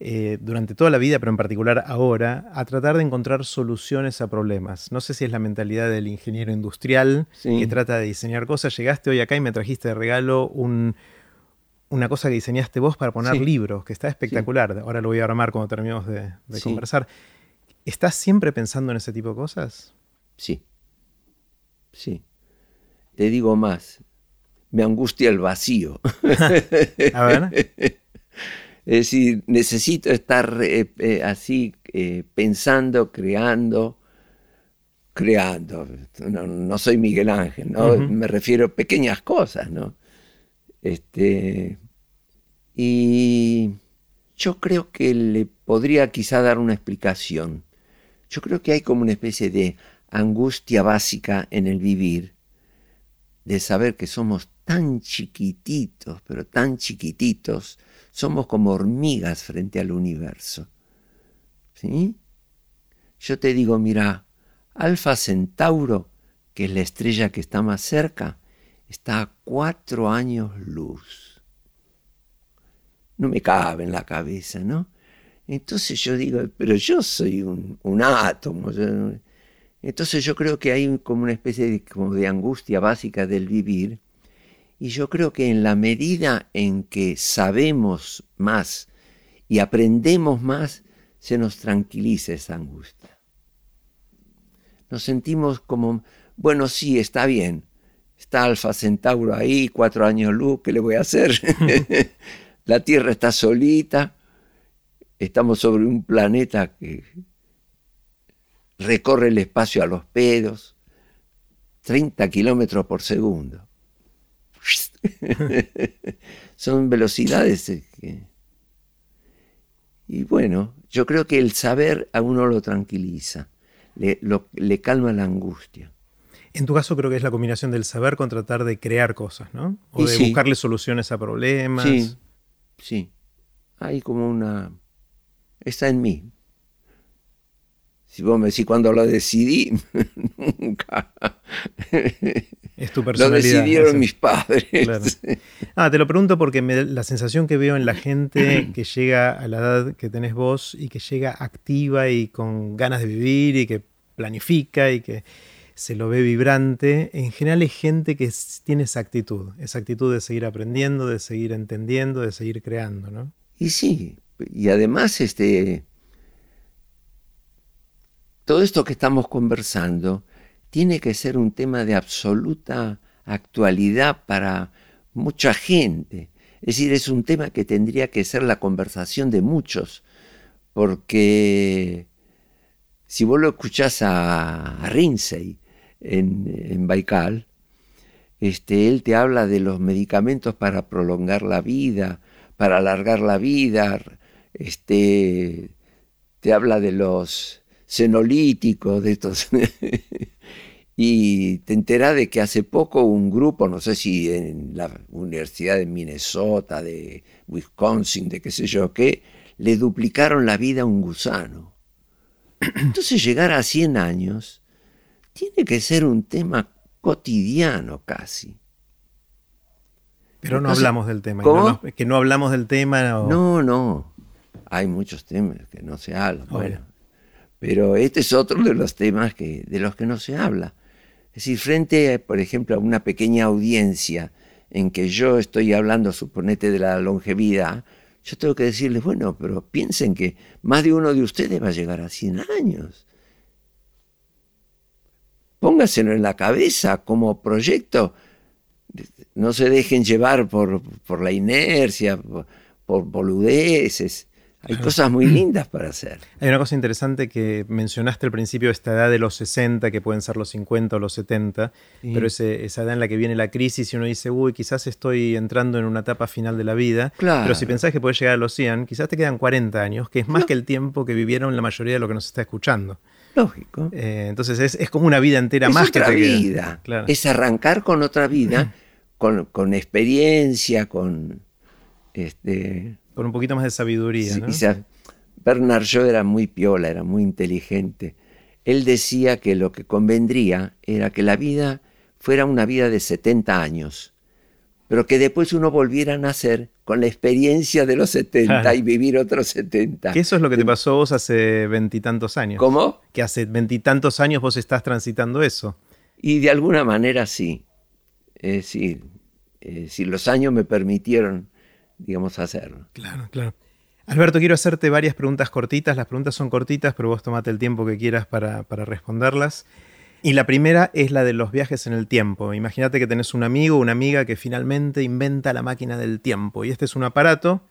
eh, durante toda la vida, pero en particular ahora, a tratar de encontrar soluciones a problemas. No sé si es la mentalidad del ingeniero industrial que trata de diseñar cosas. Llegaste hoy acá y me trajiste de regalo una cosa que diseñaste vos para poner libros, que está espectacular. Ahora lo voy a armar cuando terminemos de, conversar. ¿Estás siempre pensando en ese tipo de cosas? Sí. Sí. Te digo más. Me angustia el vacío. A ver. Es decir, necesito estar eh, eh, así eh, pensando, creando, creando. No, soy Miguel Ángel, ¿no? Me refiero a pequeñas cosas, ¿no? Este, y yo creo que le podría quizá dar una explicación. Yo creo que hay como una especie de angustia básica en el vivir, de saber que somos tan chiquititos, pero tan chiquititos, somos como hormigas frente al universo. ¿Sí? Yo te digo, mira, Alfa Centauro, que es la estrella que está más cerca, está a cuatro años luz. No me cabe en la cabeza, ¿no? Entonces yo digo, pero yo soy un, átomo. entonces yo creo que hay como una especie de, como de angustia básica del vivir. Y yo creo que en la medida en que sabemos más y aprendemos más, se nos tranquiliza esa angustia. Nos sentimos como, bueno, sí, está bien. Está Alfa Centauro ahí, cuatro años luz, ¿qué le voy a hacer? la Tierra está solita, estamos sobre un planeta que recorre el espacio a los pedos, 30 kilómetros por segundo. Son velocidades que... Y bueno, yo creo que el saber a uno lo tranquiliza, le, le calma la angustia. En tu caso creo que es la combinación del saber con tratar de crear cosas, ¿no? O de buscarle soluciones a problemas. Sí, sí. Hay como una está en mí. Si vos me decís cuando lo decidí, nunca. Es tu personalidad. Lo decidieron mis padres. Ah, te lo pregunto porque la sensación que veo en la gente que llega a la edad que tenés vos y que llega activa y con ganas de vivir y que planifica y que se lo ve vibrante, en general es gente que tiene esa actitud, esa actitud de seguir aprendiendo, de seguir entendiendo, de seguir creando, ¿no? Y sí, y además, este, todo esto que estamos conversando tiene que ser un tema de absoluta actualidad para mucha gente. Es decir, es un tema que tendría que ser la conversación de muchos, porque si vos lo escuchás a, Rinsey en, en, Baikal, este, él te habla de los medicamentos para prolongar la vida, para alargar la vida, este, te habla de los senolíticos, de estos. y te entera de que hace poco un grupo, no sé si en la Universidad de Minnesota, de Wisconsin, de qué sé yo qué, le duplicaron la vida a un gusano. Entonces llegar a 100 años tiene que ser un tema cotidiano casi. Pero no hablamos del tema. que no hablamos del tema. No, no hay muchos temas que no se hablan. Bueno, pero este es otro de los temas que, de los que no se habla. Es decir, frente, por ejemplo, a una pequeña audiencia en que yo estoy hablando, suponete, de la longevidad, yo tengo que decirles, bueno, pero piensen que más de uno de ustedes va a llegar a 100 años. Póngaselo en la cabeza como proyecto. No se dejen llevar por, por la inercia, por, por boludeces. Hay cosas muy lindas para hacer. Hay una cosa interesante que mencionaste al principio, esta edad de los 60, que pueden ser los 50 o los 70, pero ese, esa edad en la que viene la crisis y uno dice, uy, quizás estoy entrando en una etapa final de la vida. Pero si pensás que puedes llegar a los 100, quizás te quedan 40 años, que es más que el tiempo que vivieron la mayoría de lo que nos está escuchando. Lógico. Eh, entonces es, como una vida entera más que te vida. Es arrancar con otra vida, con, con experiencia, con este con un poquito más de sabiduría. ¿no? Bernard Shaw era muy piola, era muy inteligente. Él decía que lo que convendría era que la vida fuera una vida de 70 años, pero que después uno volviera a nacer con la experiencia de los 70 y vivir otros 70. Que eso es lo que te pasó a vos hace veintitantos años. ¿Cómo? Que hace veintitantos años vos estás transitando eso. Y de alguna manera sí. Es decir, si los años me permitieron digamos, hacerlo. Claro, claro. Alberto, quiero hacerte varias preguntas cortitas. Las preguntas son cortitas, pero vos tomate el tiempo que quieras para, responderlas. Y la primera es la de los viajes en el tiempo. Imagínate que tenés un amigo o una amiga que finalmente inventa la máquina del tiempo. Y este es un aparato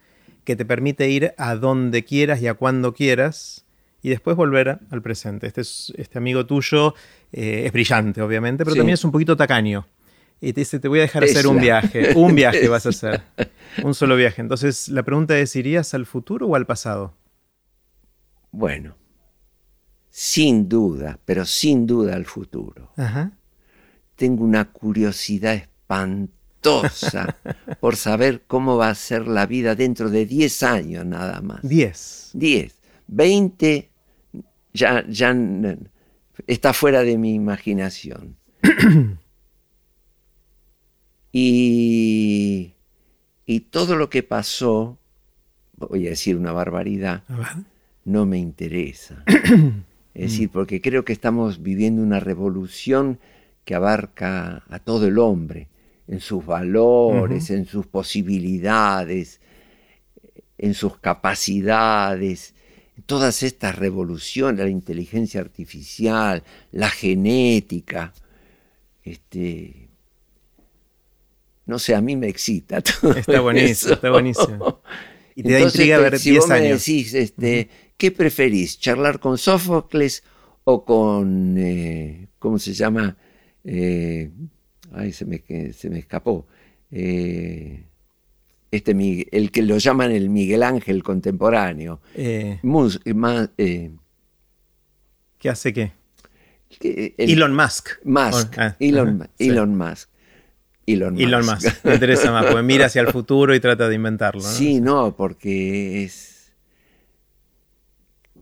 que te permite ir a donde quieras y a cuando quieras y después volver al presente. Este, es, este amigo tuyo eh, es brillante, obviamente, pero también es un poquito tacaño y te dice, te voy a dejar hacer un viaje, un viaje vas a hacer, un solo viaje. Entonces, la pregunta es, ¿irías al futuro o al pasado? Bueno, sin duda, pero sin duda al futuro. Tengo una curiosidad espantosa por saber cómo va a ser la vida dentro de 10 años nada más. 10. 10. 20 ya, ya está fuera de mi imaginación. Y, todo lo que pasó voy a decir una barbaridad, no me interesa. es decir, porque creo que estamos viviendo una revolución que abarca a todo el hombre, en sus valores, en sus posibilidades, en sus capacidades, todas estas revoluciones, la inteligencia artificial, la genética, este, no sé, a mí me excita todo Está buenísimo, está buenísimo. Y te da intriga ver si 10 vos me decís, este, ¿qué preferís? ¿Charlar con Sófocles o con, eh, ¿cómo se llama? Eh, ay, se me, se me escapó. Eh, este, el que lo llaman el Miguel Ángel contemporáneo. Eh, eh, ¿Qué hace qué? Elon Musk. Musk. Ah, Elon, Musk. Elon Musk. Elon Musk. Me interesa más, porque mira hacia el futuro y trata de inventarlo. Sí, no, porque es,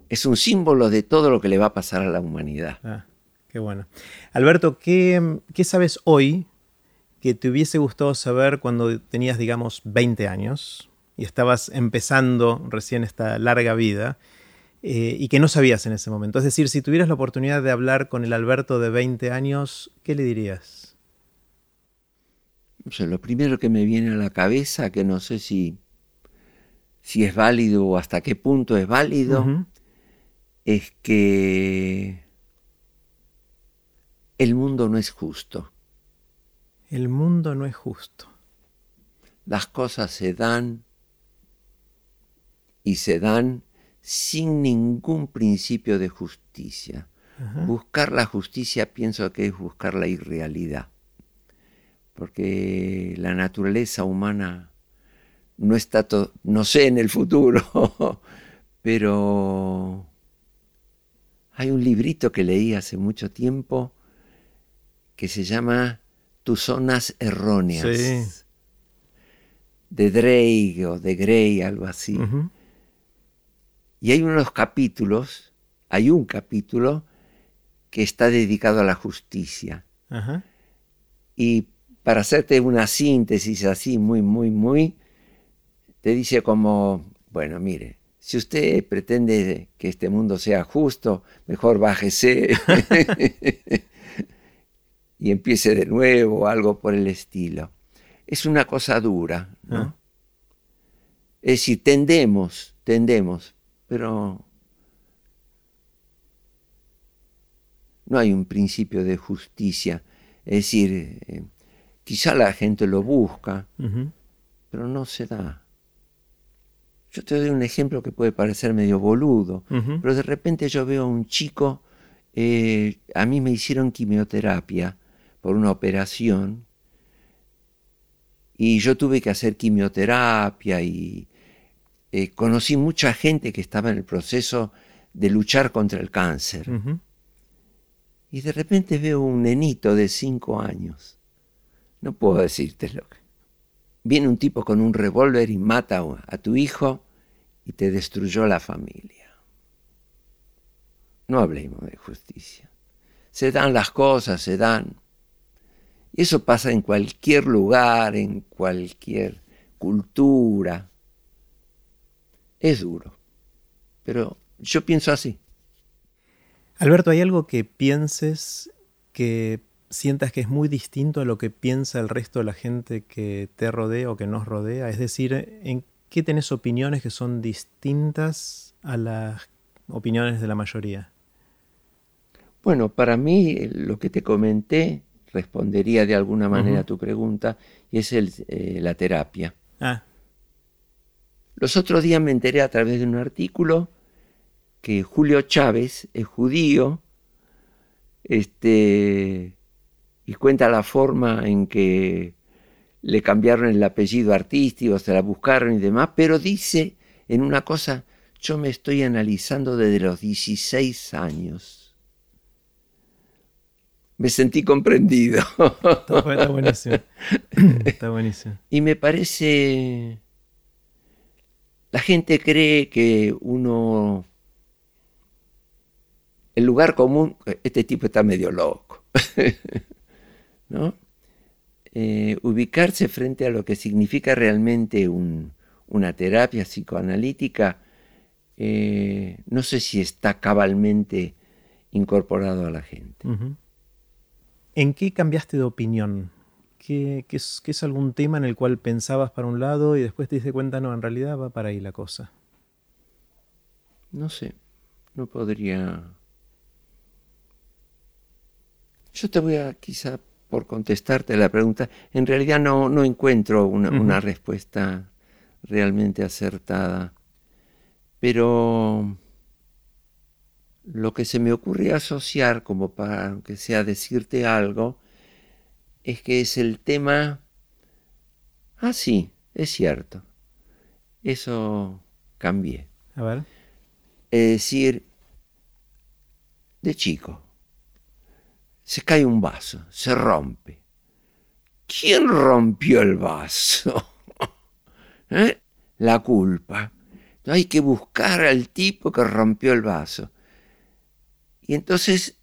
es un símbolo de todo lo que le va a pasar a la humanidad. Ah, qué bueno. Alberto, ¿qué, ¿qué sabes hoy que te hubiese gustado saber cuando tenías, digamos, 20 años y estabas empezando recién esta larga vida eh, y que no sabías en ese momento? Es decir, si tuvieras la oportunidad de hablar con el Alberto de 20 años, ¿qué le dirías? Lo primero que me viene a la cabeza, que no sé si, si es válido o hasta qué punto es válido, es que el mundo no es justo. El mundo no es justo. Las cosas se dan y se dan sin ningún principio de justicia. Buscar la justicia pienso que es buscar la irrealidad, porque la naturaleza humana no está, no sé en el futuro, pero hay un librito que leí hace mucho tiempo que se llama tus zonas erróneas. De Drake o de Gray, algo así. Y hay unos capítulos, hay un capítulo que está dedicado a la justicia. Y para hacerte una síntesis así, muy, muy, muy, te dice como, bueno, mire, si usted pretende que este mundo sea justo, mejor bájese y empiece de nuevo, algo por el estilo. Es una cosa dura, ¿no? Ah. Es decir, tendemos, tendemos, pero no hay un principio de justicia. Es decir, eh, quizá la gente lo busca, pero no se da. Yo te doy un ejemplo que puede parecer medio boludo, pero de repente yo veo a un chico, eh, a mí me hicieron quimioterapia, por una operación y yo tuve que hacer quimioterapia y eh, conocí mucha gente que estaba en el proceso de luchar contra el cáncer. Y de repente veo un nenito de cinco años. No puedo decirte lo que. Viene un tipo con un revólver y mata a tu hijo y te destruyó la familia. No hablemos de justicia. Se dan las cosas, se dan. Y eso pasa en cualquier lugar, en cualquier cultura. Es duro, pero yo pienso así. Alberto, ¿hay algo que pienses que sientas que es muy distinto a lo que piensa el resto de la gente que te rodea o que nos rodea? Es decir, ¿en qué tenés opiniones que son distintas a las opiniones de la mayoría? Bueno, para mí lo que te comenté respondería de alguna manera a tu pregunta, y es el, eh, la terapia. Ah. Los otros días me enteré a través de un artículo que Julio Chávez es judío, este, y cuenta la forma en que le cambiaron el apellido artístico, se la buscaron y demás, pero dice en una cosa, yo me estoy analizando desde los 16 años me sentí comprendido. Está, buenísimo. Está buenísimo. Y me parece, la gente cree que uno, el lugar común, este tipo está medio loco, ¿no? Eh, ubicarse frente a lo que significa realmente un, una terapia psicoanalítica, eh, no sé si está cabalmente incorporado a la gente. ¿En qué cambiaste de opinión? ¿Qué, es, ¿Qué, es, algún tema en el cual pensabas para un lado y después te diste cuenta, no, en realidad va para ahí la cosa? No sé, no podría... Yo te voy a, quizá por contestarte la pregunta, en realidad no, no encuentro una, una respuesta realmente acertada, pero lo que se me ocurre asociar, como para que sea decirte algo, es que es el tema... Ah, sí, es cierto. Eso cambié. A ver. Es decir, de chico, se cae un vaso, se rompe. ¿Quién rompió el vaso? ¿Eh? La culpa. Hay que buscar al tipo que rompió el vaso. Y entonces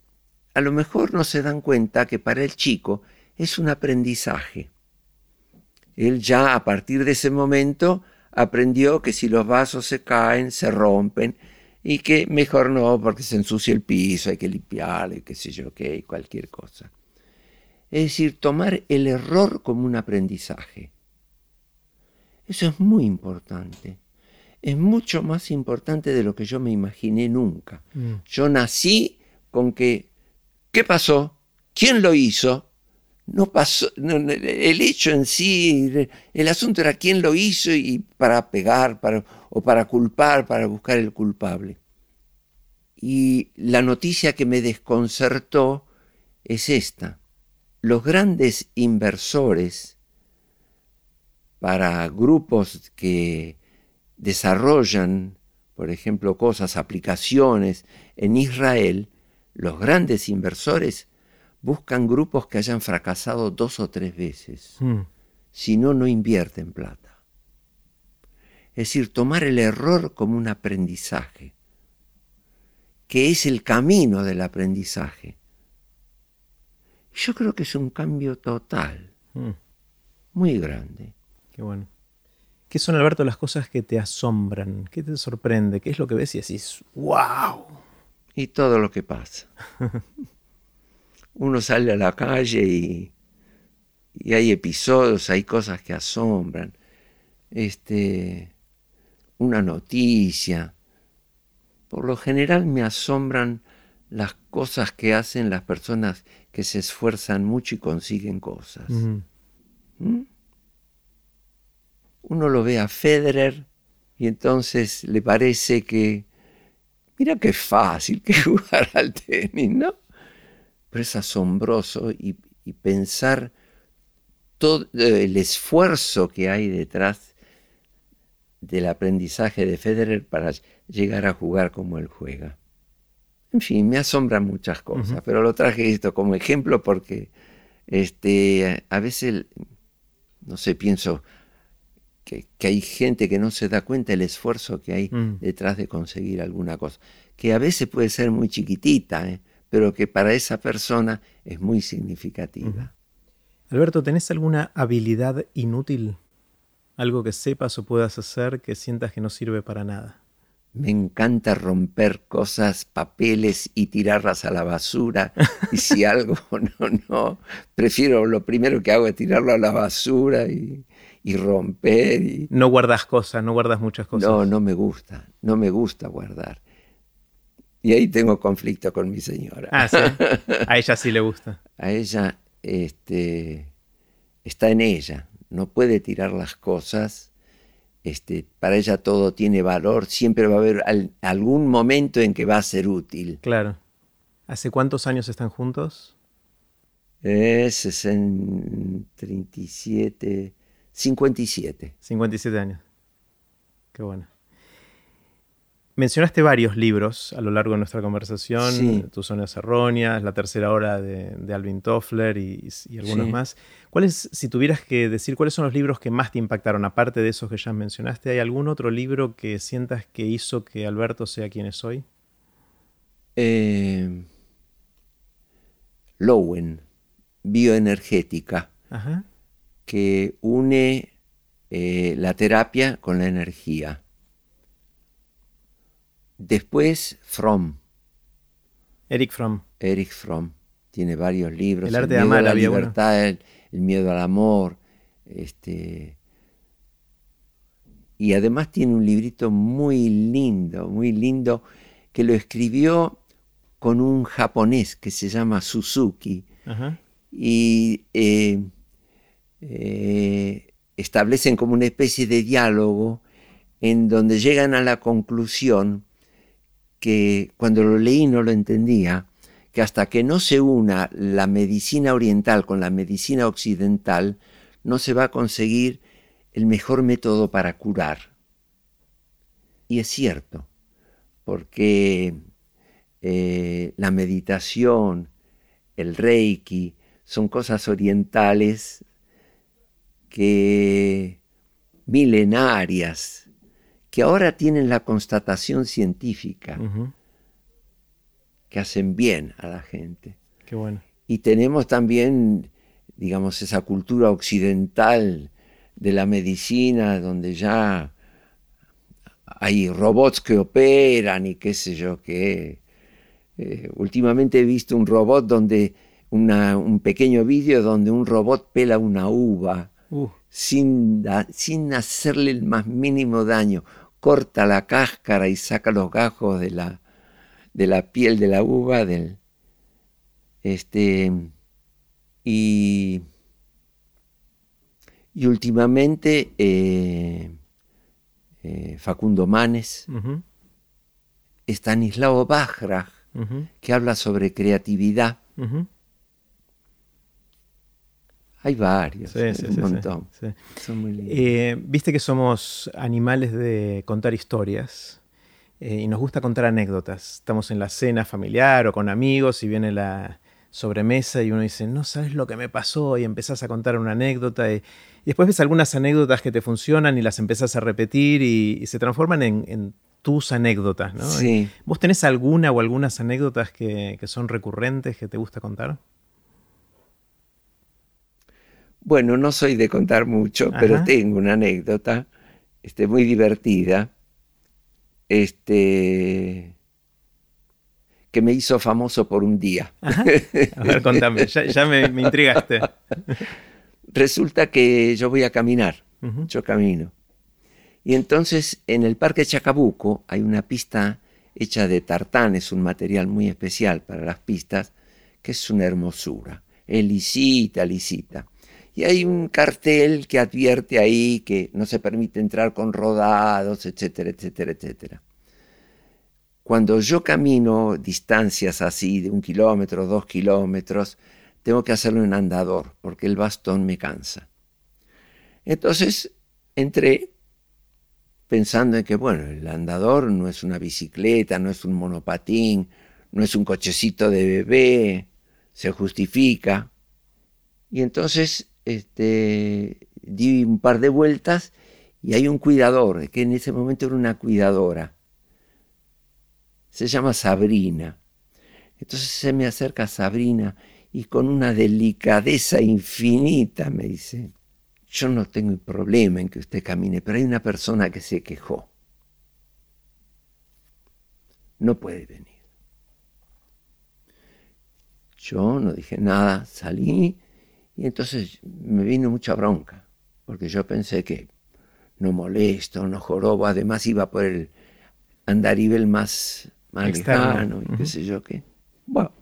a lo mejor no se dan cuenta que para el chico es un aprendizaje. Él ya a partir de ese momento aprendió que si los vasos se caen, se rompen, y que mejor no porque se ensucia el piso, hay que limpiarlo, y qué sé yo qué, cualquier cosa. Es decir, tomar el error como un aprendizaje. Eso es muy importante es mucho más importante de lo que yo me imaginé nunca. Mm. Yo nací con que, ¿qué pasó? ¿Quién lo hizo? No pasó, el hecho en sí, el asunto era quién lo hizo y para pegar para, o para culpar, para buscar el culpable. Y la noticia que me desconcertó es esta. Los grandes inversores para grupos que desarrollan, por ejemplo, cosas, aplicaciones en Israel, los grandes inversores buscan grupos que hayan fracasado dos o tres veces. Hmm. Si no, no invierten plata. Es decir, tomar el error como un aprendizaje, que es el camino del aprendizaje. Yo creo que es un cambio total, hmm. muy grande. Qué bueno. ¿Qué son, Alberto, las cosas que te asombran? ¿Qué te sorprende? ¿Qué es lo que ves y decís, wow? Y todo lo que pasa. Uno sale a la calle y, y, hay episodios, hay cosas que asombran. Este, una noticia. Por lo general me asombran las cosas que hacen las personas que se esfuerzan mucho y consiguen cosas uno lo ve a Federer y entonces le parece que, mira qué fácil que jugar al tenis, ¿no? Pero es asombroso y, pensar todo el esfuerzo que hay detrás del aprendizaje de Federer para llegar a jugar como él juega. En fin, me asombran muchas cosas, pero lo traje esto como ejemplo porque este, a veces, no sé, pienso, que, hay gente que no se da cuenta del esfuerzo que hay mm. detrás de conseguir alguna cosa, que a veces puede ser muy chiquitita, ¿eh? Pero que para esa persona es muy significativa. Alberto, ¿tenés alguna habilidad inútil? Algo que sepas o puedas hacer que sientas que no sirve para nada. Me encanta romper cosas, papeles y tirarlas a la basura. Y si algo no, no, prefiero lo primero que hago es tirarlo a la basura y, y romper. Y... No guardas cosas, no guardas muchas cosas. No, no me gusta, no me gusta guardar. Y ahí tengo conflicto con mi señora. Ah, sí. A ella sí le gusta. A ella este, está en ella, no puede tirar las cosas. Este, para ella todo tiene valor, siempre va a haber algún momento en que va a ser útil. Claro. ¿Hace cuántos años están juntos? Es en 37, 57. 57 años. Qué bueno. Mencionaste varios libros a lo largo de nuestra conversación, sí. Tus zonas erróneas, La tercera hora de, Alvin Toffler y, algunos más. ¿Cuáles, si tuvieras que decir, cuáles son los libros que más te impactaron, aparte de esos que ya mencionaste? ¿Hay algún otro libro que sientas que hizo que Alberto sea quien es hoy? Eh, Lowen, Bioenergética. Ajá que une eh, la terapia con la energía. Después, Fromm. Eric Fromm. Eric Fromm. Tiene varios libros. El arte de amar, la libertad, el, miedo al amor. Este, y además tiene un librito muy lindo, muy lindo, que lo escribió con un japonés que se llama Suzuki. Y eh, eh, establecen como una especie de diálogo en donde llegan a la conclusión que cuando lo leí no lo entendía, que hasta que no se una la medicina oriental con la medicina occidental, no se va a conseguir el mejor método para curar. Y es cierto, porque eh, la meditación, el reiki, son cosas orientales que milenarias, que ahora tienen la constatación científica, que hacen bien a la gente. Qué bueno. Y tenemos también, digamos, esa cultura occidental de la medicina, donde ya hay robots que operan y qué sé yo qué. Eh, últimamente he visto un robot donde, un pequeño vídeo donde un robot pela una uva uh. sin, sin hacerle el más mínimo daño corta la cáscara y saca los gajos de la, de la piel de la uva, del, este, y, y últimamente eh, eh, Facundo Manes, Stanislao Bajraj, que habla sobre creatividad. Hay varios, un montón. Son muy eh, Viste que somos animales de contar historias eh, y nos gusta contar anécdotas. Estamos en la cena familiar o con amigos y viene la sobremesa y uno dice, no sabes lo que me pasó y empezás a contar una anécdota y, después ves algunas anécdotas que te funcionan y las empezás a repetir y, se transforman en, tus anécdotas. ¿no? ¿Vos tenés alguna o algunas anécdotas que son recurrentes que te gusta contar? Bueno, no soy de contar mucho, pero tengo una anécdota este, muy divertida. Este, que me hizo famoso por un día. A ver, contame, ya, me, intrigaste. Resulta que yo voy a caminar, yo camino. Y entonces en el Parque Chacabuco hay una pista hecha de tartán, es un material muy especial para las pistas, que es una hermosura. Es lisita, lisita. Y hay un cartel que advierte ahí que no se permite entrar con rodados, etcétera, etcétera, etcétera. Cuando yo camino distancias así de un kilómetro, dos kilómetros, tengo que hacerlo en andador, porque el bastón me cansa. Entonces entré pensando en que, bueno, el andador no es una bicicleta, no es un monopatín, no es un cochecito de bebé, se justifica. Y entonces este, di un par de vueltas y hay un cuidador, que en ese momento era una cuidadora. Se llama Sabrina. Entonces se me acerca Sabrina y con una delicadeza infinita me dice, yo no tengo problema en que usted camine, pero hay una persona que se quejó. No puede venir. Yo no dije nada, salí y entonces me vino mucha bronca, porque yo pensé que no molesto, no jorobo, además iba por el andarivel más, más lejano, y qué sé yo qué. Bueno,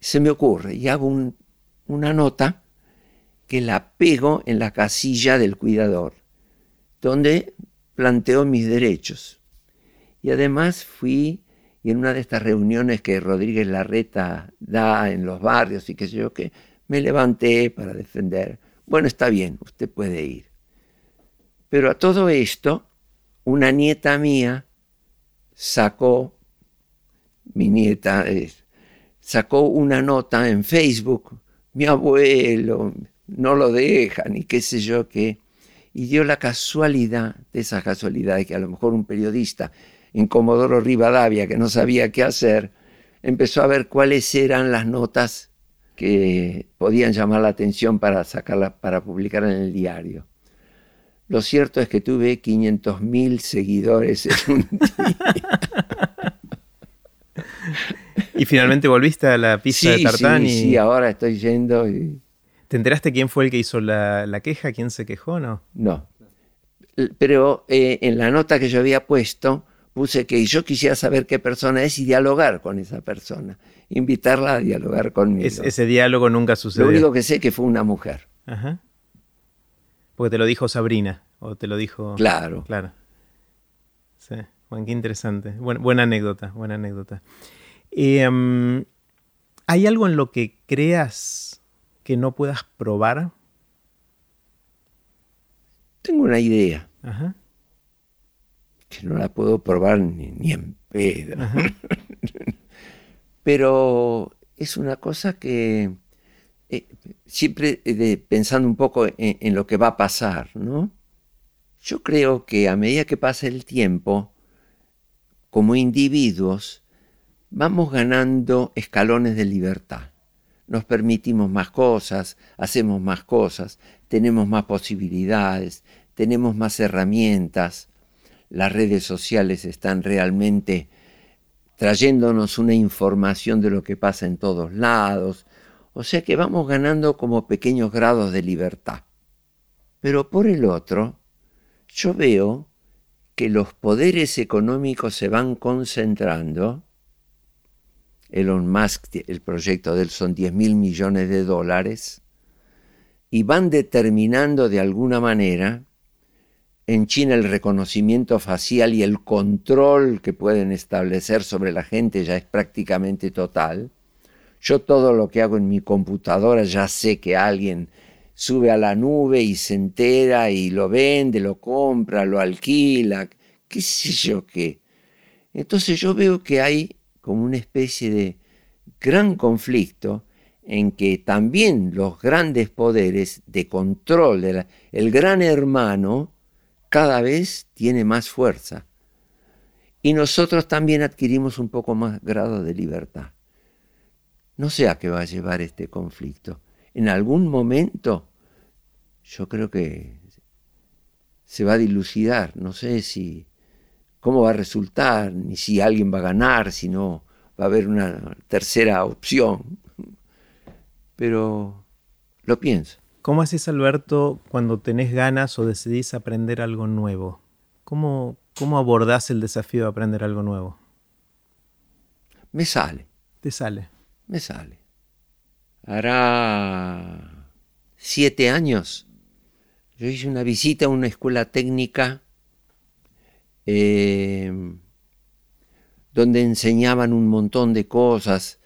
se me ocurre y hago una nota que la pego en la casilla del cuidador, donde planteo mis derechos. Y además fui, y en una de estas reuniones que Rodríguez Larreta da en los barrios y qué sé yo qué, me levanté para defender. Bueno, está bien, usted puede ir. Pero a todo esto, una nieta mía sacó, mi nieta sacó una nota en Facebook, mi abuelo no lo deja, ni qué sé yo qué, y dio la casualidad, de esa casualidad que a lo mejor un periodista en Comodoro Rivadavia, que no sabía qué hacer, empezó a ver cuáles eran las notas que podían llamar la atención para sacarla, para publicar en el diario. Lo cierto es que tuve 500.000 seguidores en un día. ¿Y finalmente volviste a la pista de tartán? Sí, y... sí, ahora estoy yendo y... ¿Te enteraste quién fue el que hizo la, la queja? ¿Quién se quejó no? No. Pero eh, en la nota que yo había puesto, puse que yo quisiera saber qué persona es y dialogar con esa persona. Invitarla a dialogar conmigo. Es, ese diálogo nunca sucedió. Lo único que sé es que fue una mujer. Ajá. Porque te lo dijo Sabrina, o te lo dijo... Claro. Claro. Sí, bueno, qué interesante. Buena, buena anécdota, buena anécdota. Eh, ¿Hay algo en lo que creas que no puedas probar? Tengo una idea. Ajá. Que no la puedo probar ni, ni en pedo. Pero es una cosa que eh, siempre eh, pensando un poco en, en, lo que va a pasar, ¿no? Yo creo que a medida que pasa el tiempo, como individuos, vamos ganando escalones de libertad. Nos permitimos más cosas, hacemos más cosas, tenemos más posibilidades, tenemos más herramientas. Las redes sociales están realmente trayéndonos una información de lo que pasa en todos lados. O sea que vamos ganando como pequeños grados de libertad. Pero por el otro, yo veo que los poderes económicos se van concentrando Elon Musk, el proyecto de él son 10 mil millones de dólares, y van determinando de alguna manera en China el reconocimiento facial y el control que pueden establecer sobre la gente ya es prácticamente total. Yo todo lo que hago en mi computadora ya sé que alguien sube a la nube y se entera y lo vende, lo compra, lo alquila, qué sé yo qué. Entonces yo veo que hay como una especie de gran conflicto en que también los grandes poderes de control, el gran hermano, cada vez tiene más fuerza. Y nosotros también adquirimos un poco más grado de libertad. No sé a qué va a llevar este conflicto. En algún momento yo creo que se va a dilucidar. No sé si cómo va a resultar, ni si alguien va a ganar, si no va a haber una tercera opción. Pero lo pienso. ¿Cómo haces, Alberto, cuando tenés ganas o decidís aprender algo nuevo? ¿Cómo, cómo abordás el desafío de aprender algo nuevo? Me sale. ¿Te sale? Me sale. Hará siete años. Yo hice una visita a una escuela técnica eh, donde enseñaban un montón de cosas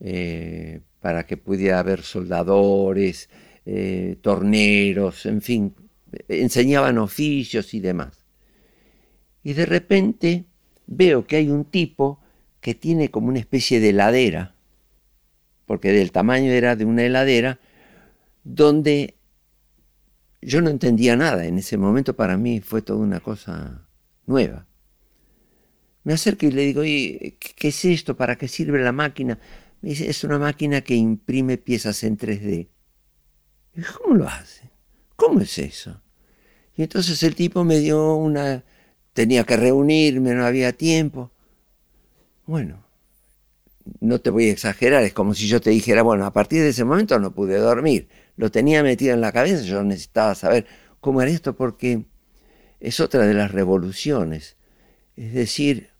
eh, para que pudiera haber soldadores, eh, torneros, en fin, enseñaban oficios y demás. Y de repente veo que hay un tipo que tiene como una especie de heladera, porque del tamaño era de una heladera, donde yo no entendía nada. En ese momento para mí fue toda una cosa nueva. Me acerco y le digo, ¿qué es esto? ¿Para qué sirve la máquina? Me dice, es una máquina que imprime piezas en 3D. ¿Cómo lo hace? ¿Cómo es eso? Y entonces el tipo me dio una... Tenía que reunirme, no había tiempo. Bueno, no te voy a exagerar, es como si yo te dijera, bueno, a partir de ese momento no pude dormir. Lo tenía metido en la cabeza, yo necesitaba saber cómo era esto porque es otra de las revoluciones. Es decir,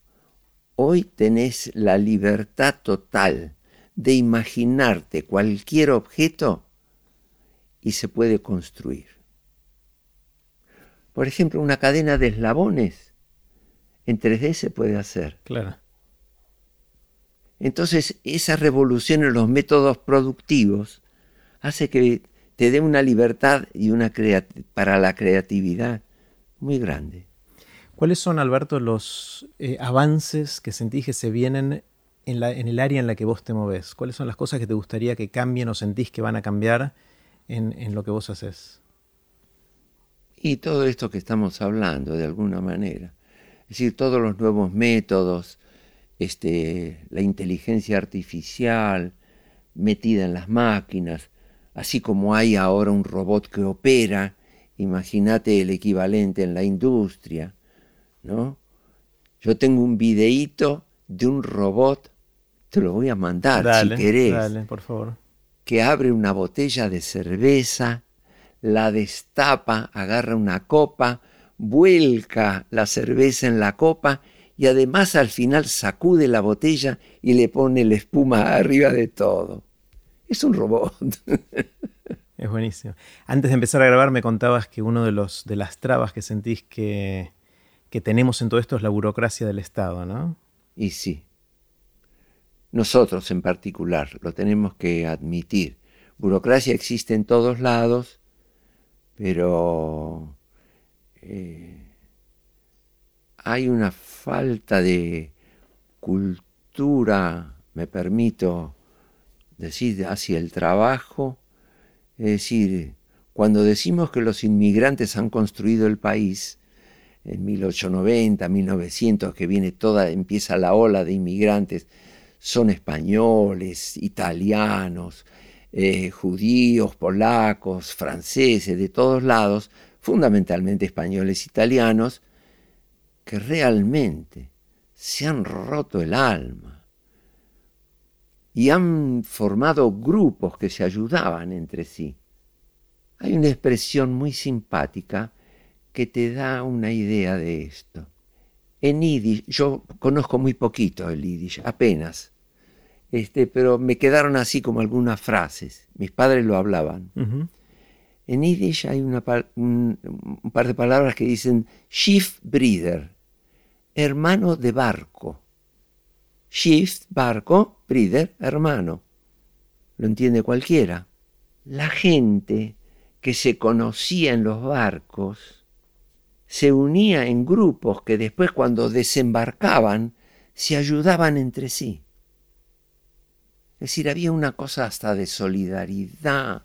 hoy tenés la libertad total de imaginarte cualquier objeto y se puede construir. Por ejemplo, una cadena de eslabones en 3D se puede hacer. Claro. Entonces, esa revolución en los métodos productivos hace que te dé una libertad y una para la creatividad muy grande. ¿Cuáles son, Alberto, los eh, avances que sentís que se vienen en, la, en, el área en la que vos te moves? ¿Cuáles son las cosas que te gustaría que cambien o sentís que van a cambiar en, en lo que vos haces? Y todo esto que estamos hablando, de alguna manera. Es decir, todos los nuevos métodos, este, la inteligencia artificial metida en las máquinas, así como hay ahora un robot que opera imagínate el equivalente en la industria, ¿no? Yo tengo un videíto de un robot, te lo voy a mandar si querés. Dale, por favor. Que abre una botella de cerveza, la destapa, agarra una copa, vuelca la cerveza en la copa y además al final sacude la botella y le pone la espuma arriba de todo. Es un robot. Es buenísimo. Antes de empezar a grabar me contabas que uno de los de las trabas que sentís que, que tenemos en todo esto es la burocracia del Estado, ¿no? Y sí. Nosotros en particular lo tenemos que admitir. Burocracia existe en todos lados, pero eh, hay una falta de cultura, me permito decir, hacia el trabajo es decir, cuando decimos que los inmigrantes han construido el país, en 1890, 1900, que viene toda, empieza la ola de inmigrantes, son españoles, italianos, eh, judíos, polacos, franceses, de todos lados, fundamentalmente españoles, italianos, que realmente se han roto el alma y han formado grupos que se ayudaban entre sí. Hay una expresión muy simpática que te da una idea de esto. En Yiddish, yo conozco muy poquito el Yiddish, apenas, este, pero me quedaron así como algunas frases. Mis padres lo hablaban. En Yiddish hay una un, un, par de palabras que dicen Schiffbrider, hermano de barco. Shift, barco, Brider, hermano. Lo entiende cualquiera. La gente que se conocía en los barcos se unía en grupos que después cuando desembarcaban se ayudaban entre sí. Es decir, había una cosa hasta de solidaridad.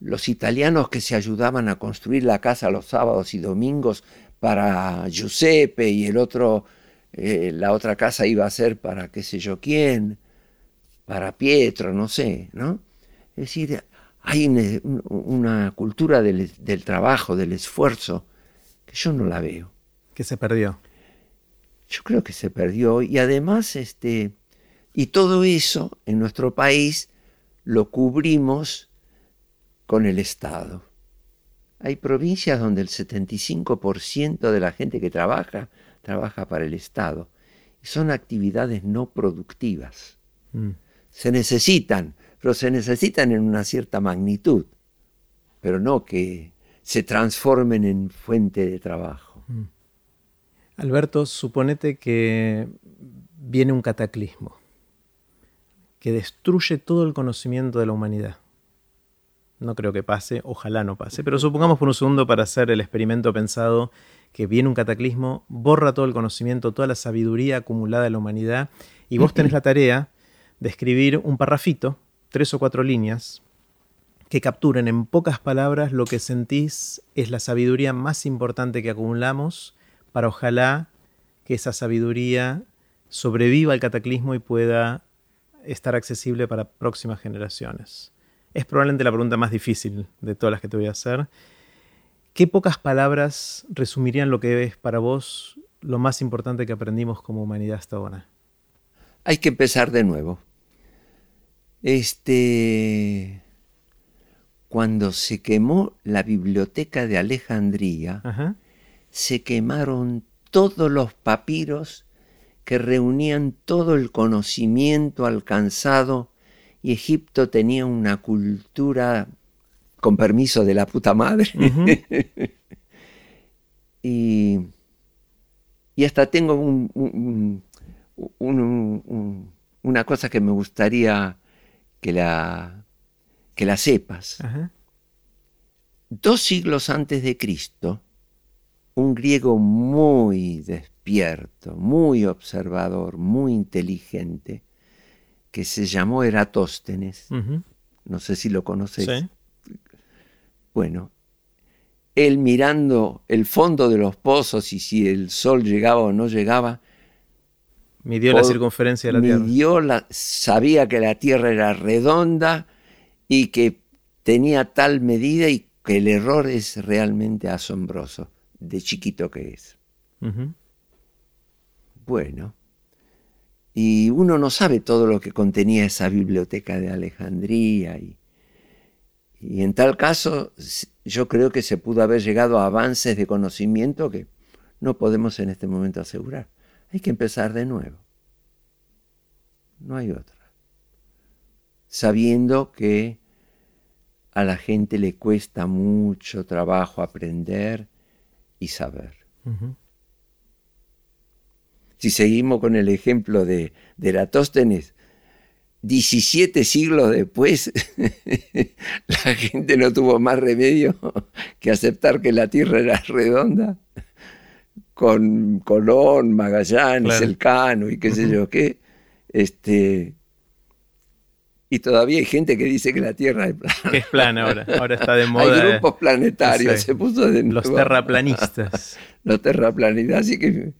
Los italianos que se ayudaban a construir la casa los sábados y domingos para Giuseppe y el otro eh, la otra casa iba a ser para qué sé yo quién, para Pietro, no sé, ¿no? Es decir, hay una, cultura del, del, trabajo, del esfuerzo, que yo no la veo. Que se perdió. Yo creo que se perdió y además, este, y todo eso en nuestro país lo cubrimos con el Estado. Hay provincias donde el 75% de la gente que trabaja trabaja para el Estado. Y son actividades no productivas. Mm. Se necesitan, pero se necesitan en una cierta magnitud, pero no que se transformen en fuente de trabajo. Mm. Alberto, suponete que viene un cataclismo que destruye todo el conocimiento de la humanidad. No creo que pase, ojalá no pase, pero supongamos por un segundo para hacer el experimento pensado que viene un cataclismo, borra todo el conocimiento, toda la sabiduría acumulada de la humanidad, y vos tenés la tarea de escribir un parrafito, tres o cuatro líneas, que capturen en pocas palabras lo que sentís es la sabiduría más importante que acumulamos, para ojalá que esa sabiduría sobreviva al cataclismo y pueda estar accesible para próximas generaciones. Es probablemente la pregunta más difícil de todas las que te voy a hacer ¿Qué pocas palabras resumirían lo que es para vos lo más importante que aprendimos como humanidad hasta ahora? Hay que empezar de nuevo. Este. Cuando se quemó la biblioteca de Alejandría, se quemaron todos los papiros que reunían todo el conocimiento alcanzado. Y Egipto tenía una cultura con permiso de la puta madre. y, y, hasta tengo un, una cosa que me gustaría que la, que la sepas. Dos siglos antes de Cristo, un griego muy despierto, muy observador, muy inteligente, que se llamó Eratóstenes, no sé si lo conoces, bueno, él mirando el fondo de los pozos y si el sol llegaba o no llegaba. Midió la circunferencia de la Tierra. La, sabía que la Tierra era redonda y que tenía tal medida y que el error es realmente asombroso, de chiquito que es. Bueno, y uno no sabe todo lo que contenía esa biblioteca de Alejandría y, y en tal caso yo creo que se pudo haber llegado a avances de conocimiento que no podemos en este momento asegurar. Hay que empezar de nuevo. No hay otra. Sabiendo que a la gente le cuesta mucho trabajo aprender y saber. Si seguimos con el ejemplo de, de Eratóstenes, 17 siglos después, la gente no tuvo más remedio que aceptar que la Tierra era redonda, con Colón, Magallanes, el Elcano y qué sé yo qué. Este, y todavía hay gente que dice que la Tierra es plana. es plana ahora, ahora está de moda. Hay grupos planetarios, se puso de Los terraplanistas. Los terraplanistas, así que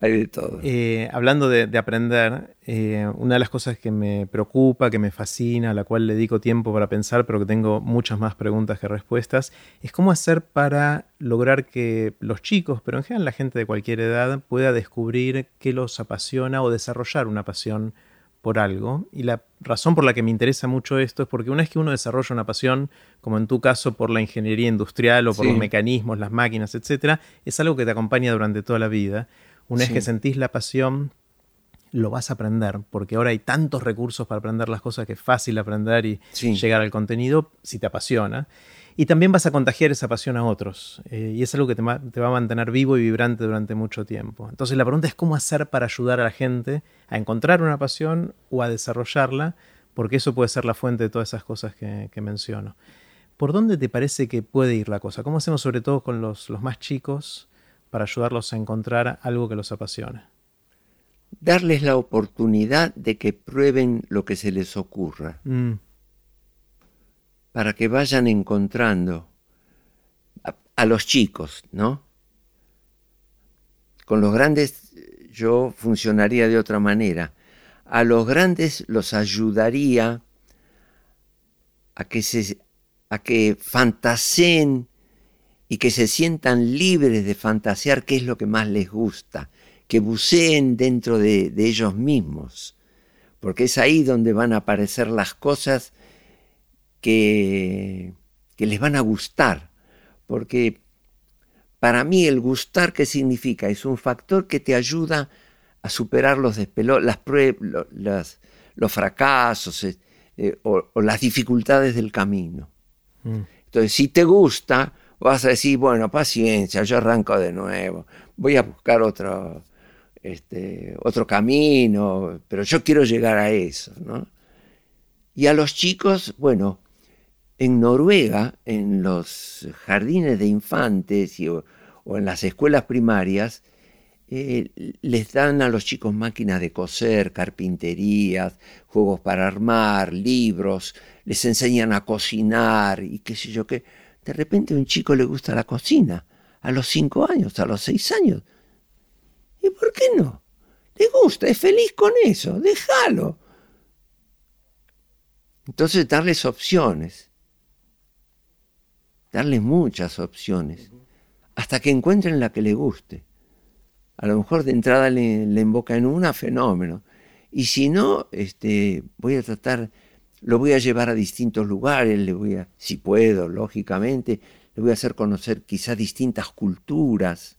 hay de todo. Eh, hablando de, aprender, eh, una de las cosas que me preocupa, que me fascina, a la cual le dedico tiempo para pensar, pero que tengo muchas más preguntas que respuestas, es cómo hacer para lograr que los chicos, pero en general la gente de cualquier edad, pueda descubrir qué los apasiona o desarrollar una pasión por algo. Y la razón por la que me interesa mucho esto es porque una vez que uno desarrolla una pasión, como en tu caso por la ingeniería industrial o por los mecanismos, las máquinas, etc., es algo que te acompaña durante toda la vida. Una vez que sentís la pasión, lo vas a aprender, porque ahora hay tantos recursos para aprender las cosas que es fácil aprender y llegar al contenido si te apasiona. Y también vas a contagiar esa pasión a otros. Eh, y es algo que te, te, va a mantener vivo y vibrante durante mucho tiempo. Entonces la pregunta es cómo hacer para ayudar a la gente a encontrar una pasión o a desarrollarla, porque eso puede ser la fuente de todas esas cosas que, menciono. ¿Por dónde te parece que puede ir la cosa? ¿Cómo hacemos sobre todo con los, los más chicos? para ayudarlos a encontrar algo que los apasione. Darles la oportunidad de que prueben lo que se les ocurra. Mm. Para que vayan encontrando a, los chicos, ¿no? Con los grandes yo funcionaría de otra manera. A los grandes los ayudaría a que, se, a que fantaseen y que se sientan libres de fantasear qué es lo que más les gusta, que buceen dentro de, ellos mismos, porque es ahí donde van a aparecer las cosas que, que les van a gustar, porque para mí el gustar, ¿qué significa? Es un factor que te ayuda a superar los las pruebas, los fracasos eh, o, las dificultades del camino. Mm. Entonces, si te gusta, vas a decir, bueno, paciencia, yo arranco de nuevo, voy a buscar otro, este, otro camino, pero yo quiero llegar a eso, ¿no? Y a los chicos, bueno, en Noruega, en los jardines de infantes o, en las escuelas primarias, eh, les dan a los chicos máquinas de coser, carpinterías, juegos para armar, libros, les enseñan a cocinar y qué sé yo qué de repente a un chico le gusta la cocina, a los cinco años, a los seis años. ¿Y por qué no? Le gusta, es feliz con eso, déjalo. Entonces darles opciones, darles muchas opciones, hasta que encuentren la que le guste. A lo mejor de entrada le, le emboca en una, fenómeno. Y si no, este, voy a tratar lo voy a llevar a distintos lugares, le voy a, si puedo, lógicamente, le voy a hacer conocer quizá distintas culturas,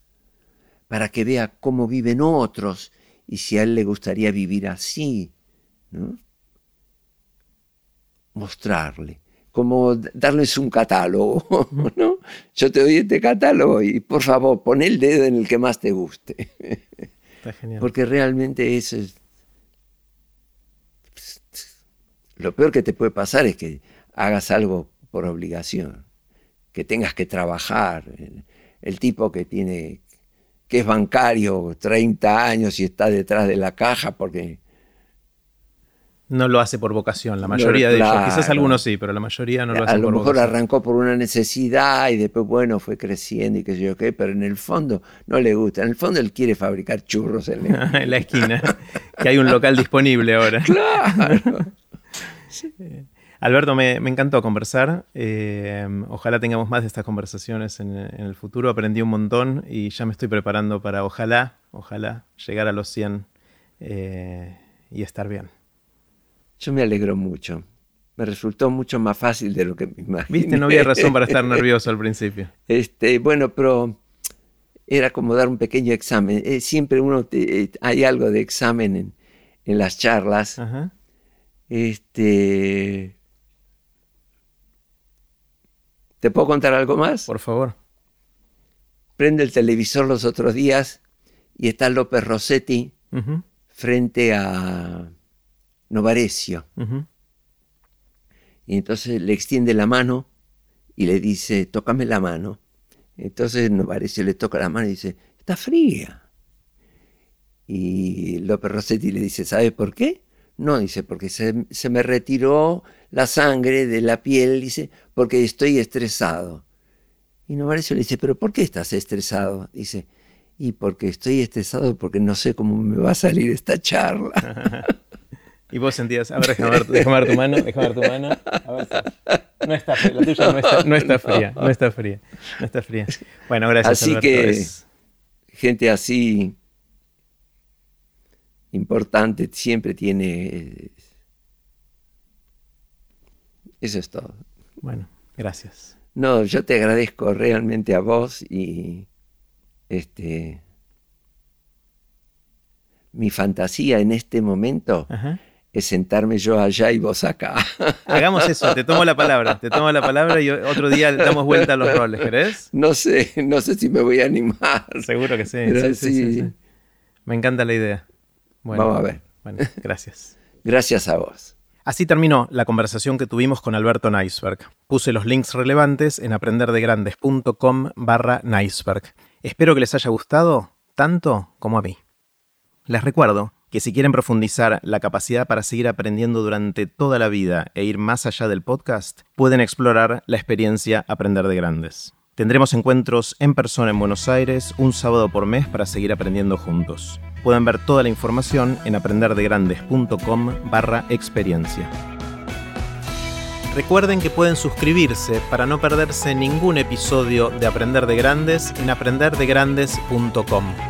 para que vea cómo viven otros y si a él le gustaría vivir así, ¿no? Mostrarle, como darles un catálogo, ¿no? Yo te doy este catálogo y por favor, pon el dedo en el que más te guste. Porque realmente eso es Lo peor que te puede pasar es que hagas algo por obligación, que tengas que trabajar. El, tipo que tiene que es bancario 30 años y está detrás de la caja porque no lo hace por vocación, la mayoría de ellos. Quizás algunos sí, pero la mayoría no lo hace por vocación. A lo mejor arrancó por una necesidad y después, bueno, fue creciendo y qué sé yo qué, pero en el fondo no le gusta. En el fondo él quiere fabricar churros en la, en la esquina, que hay un local disponible ahora. Claro. Alberto, me, encantó conversar. Eh, ojalá tengamos más de estas conversaciones en, el futuro. Aprendí un montón y ya me estoy preparando para, ojalá, ojalá, llegar a los 100 eh, y estar bien. Yo me alegro mucho. Me resultó mucho más fácil de lo que me imaginé. Viste, no había razón para estar nervioso al principio. Este, bueno, pero era como dar un pequeño examen. Eh, siempre uno hay algo de examen en, en las charlas. Ajá. Este, ¿Te puedo contar algo más? Por favor. Prende el televisor los otros días y está López Rossetti frente a Novarecio. Y entonces le extiende la mano y le dice, tócame la mano. Entonces Novarecio le toca la mano y dice, está fría. Y López Rossetti le dice, ¿sabe por qué? No, dice, porque se, se me retiró la sangre de la piel, dice, porque estoy estresado. Y Novarecio le dice, pero ¿por qué estás estresado? Dice, y porque estoy estresado porque no sé cómo me va a salir esta charla. y vos sentías, a ver, déjame ver, ver, tu mano, déjame ver tu mano. A ver no está fría, la tuya no está, no está fría, no está fría, no está fría. Bueno, gracias. Así que, gente así importante siempre tiene eso es todo. Bueno, gracias. No, yo te agradezco realmente a vos y este mi fantasía en este momento es sentarme yo allá y vos acá. Hagamos eso, te tomo la palabra, te tomo la palabra y otro día damos vuelta a los roles, ¿querés? No sé, no sé si me voy a animar. Seguro que sí. sí, sí, Me encanta la idea. Vamos a ver. Bueno, gracias. gracias a vos. Así terminó la conversación que tuvimos con Alberto Neisberg. Puse los links relevantes en aprenderdegrandes.com barra Neisberg. Espero que les haya gustado tanto como a mí. Les recuerdo que si quieren profundizar la capacidad para seguir aprendiendo durante toda la vida e ir más allá del podcast, pueden explorar la experiencia Aprender de Grandes. Tendremos encuentros en persona en Buenos Aires un sábado por mes para seguir aprendiendo juntos. Pueden ver toda la información en aprenderdegrandes.com barra experiencia. Recuerden que pueden suscribirse para no perderse ningún episodio de Aprender de Grandes en aprenderdegrandes.com.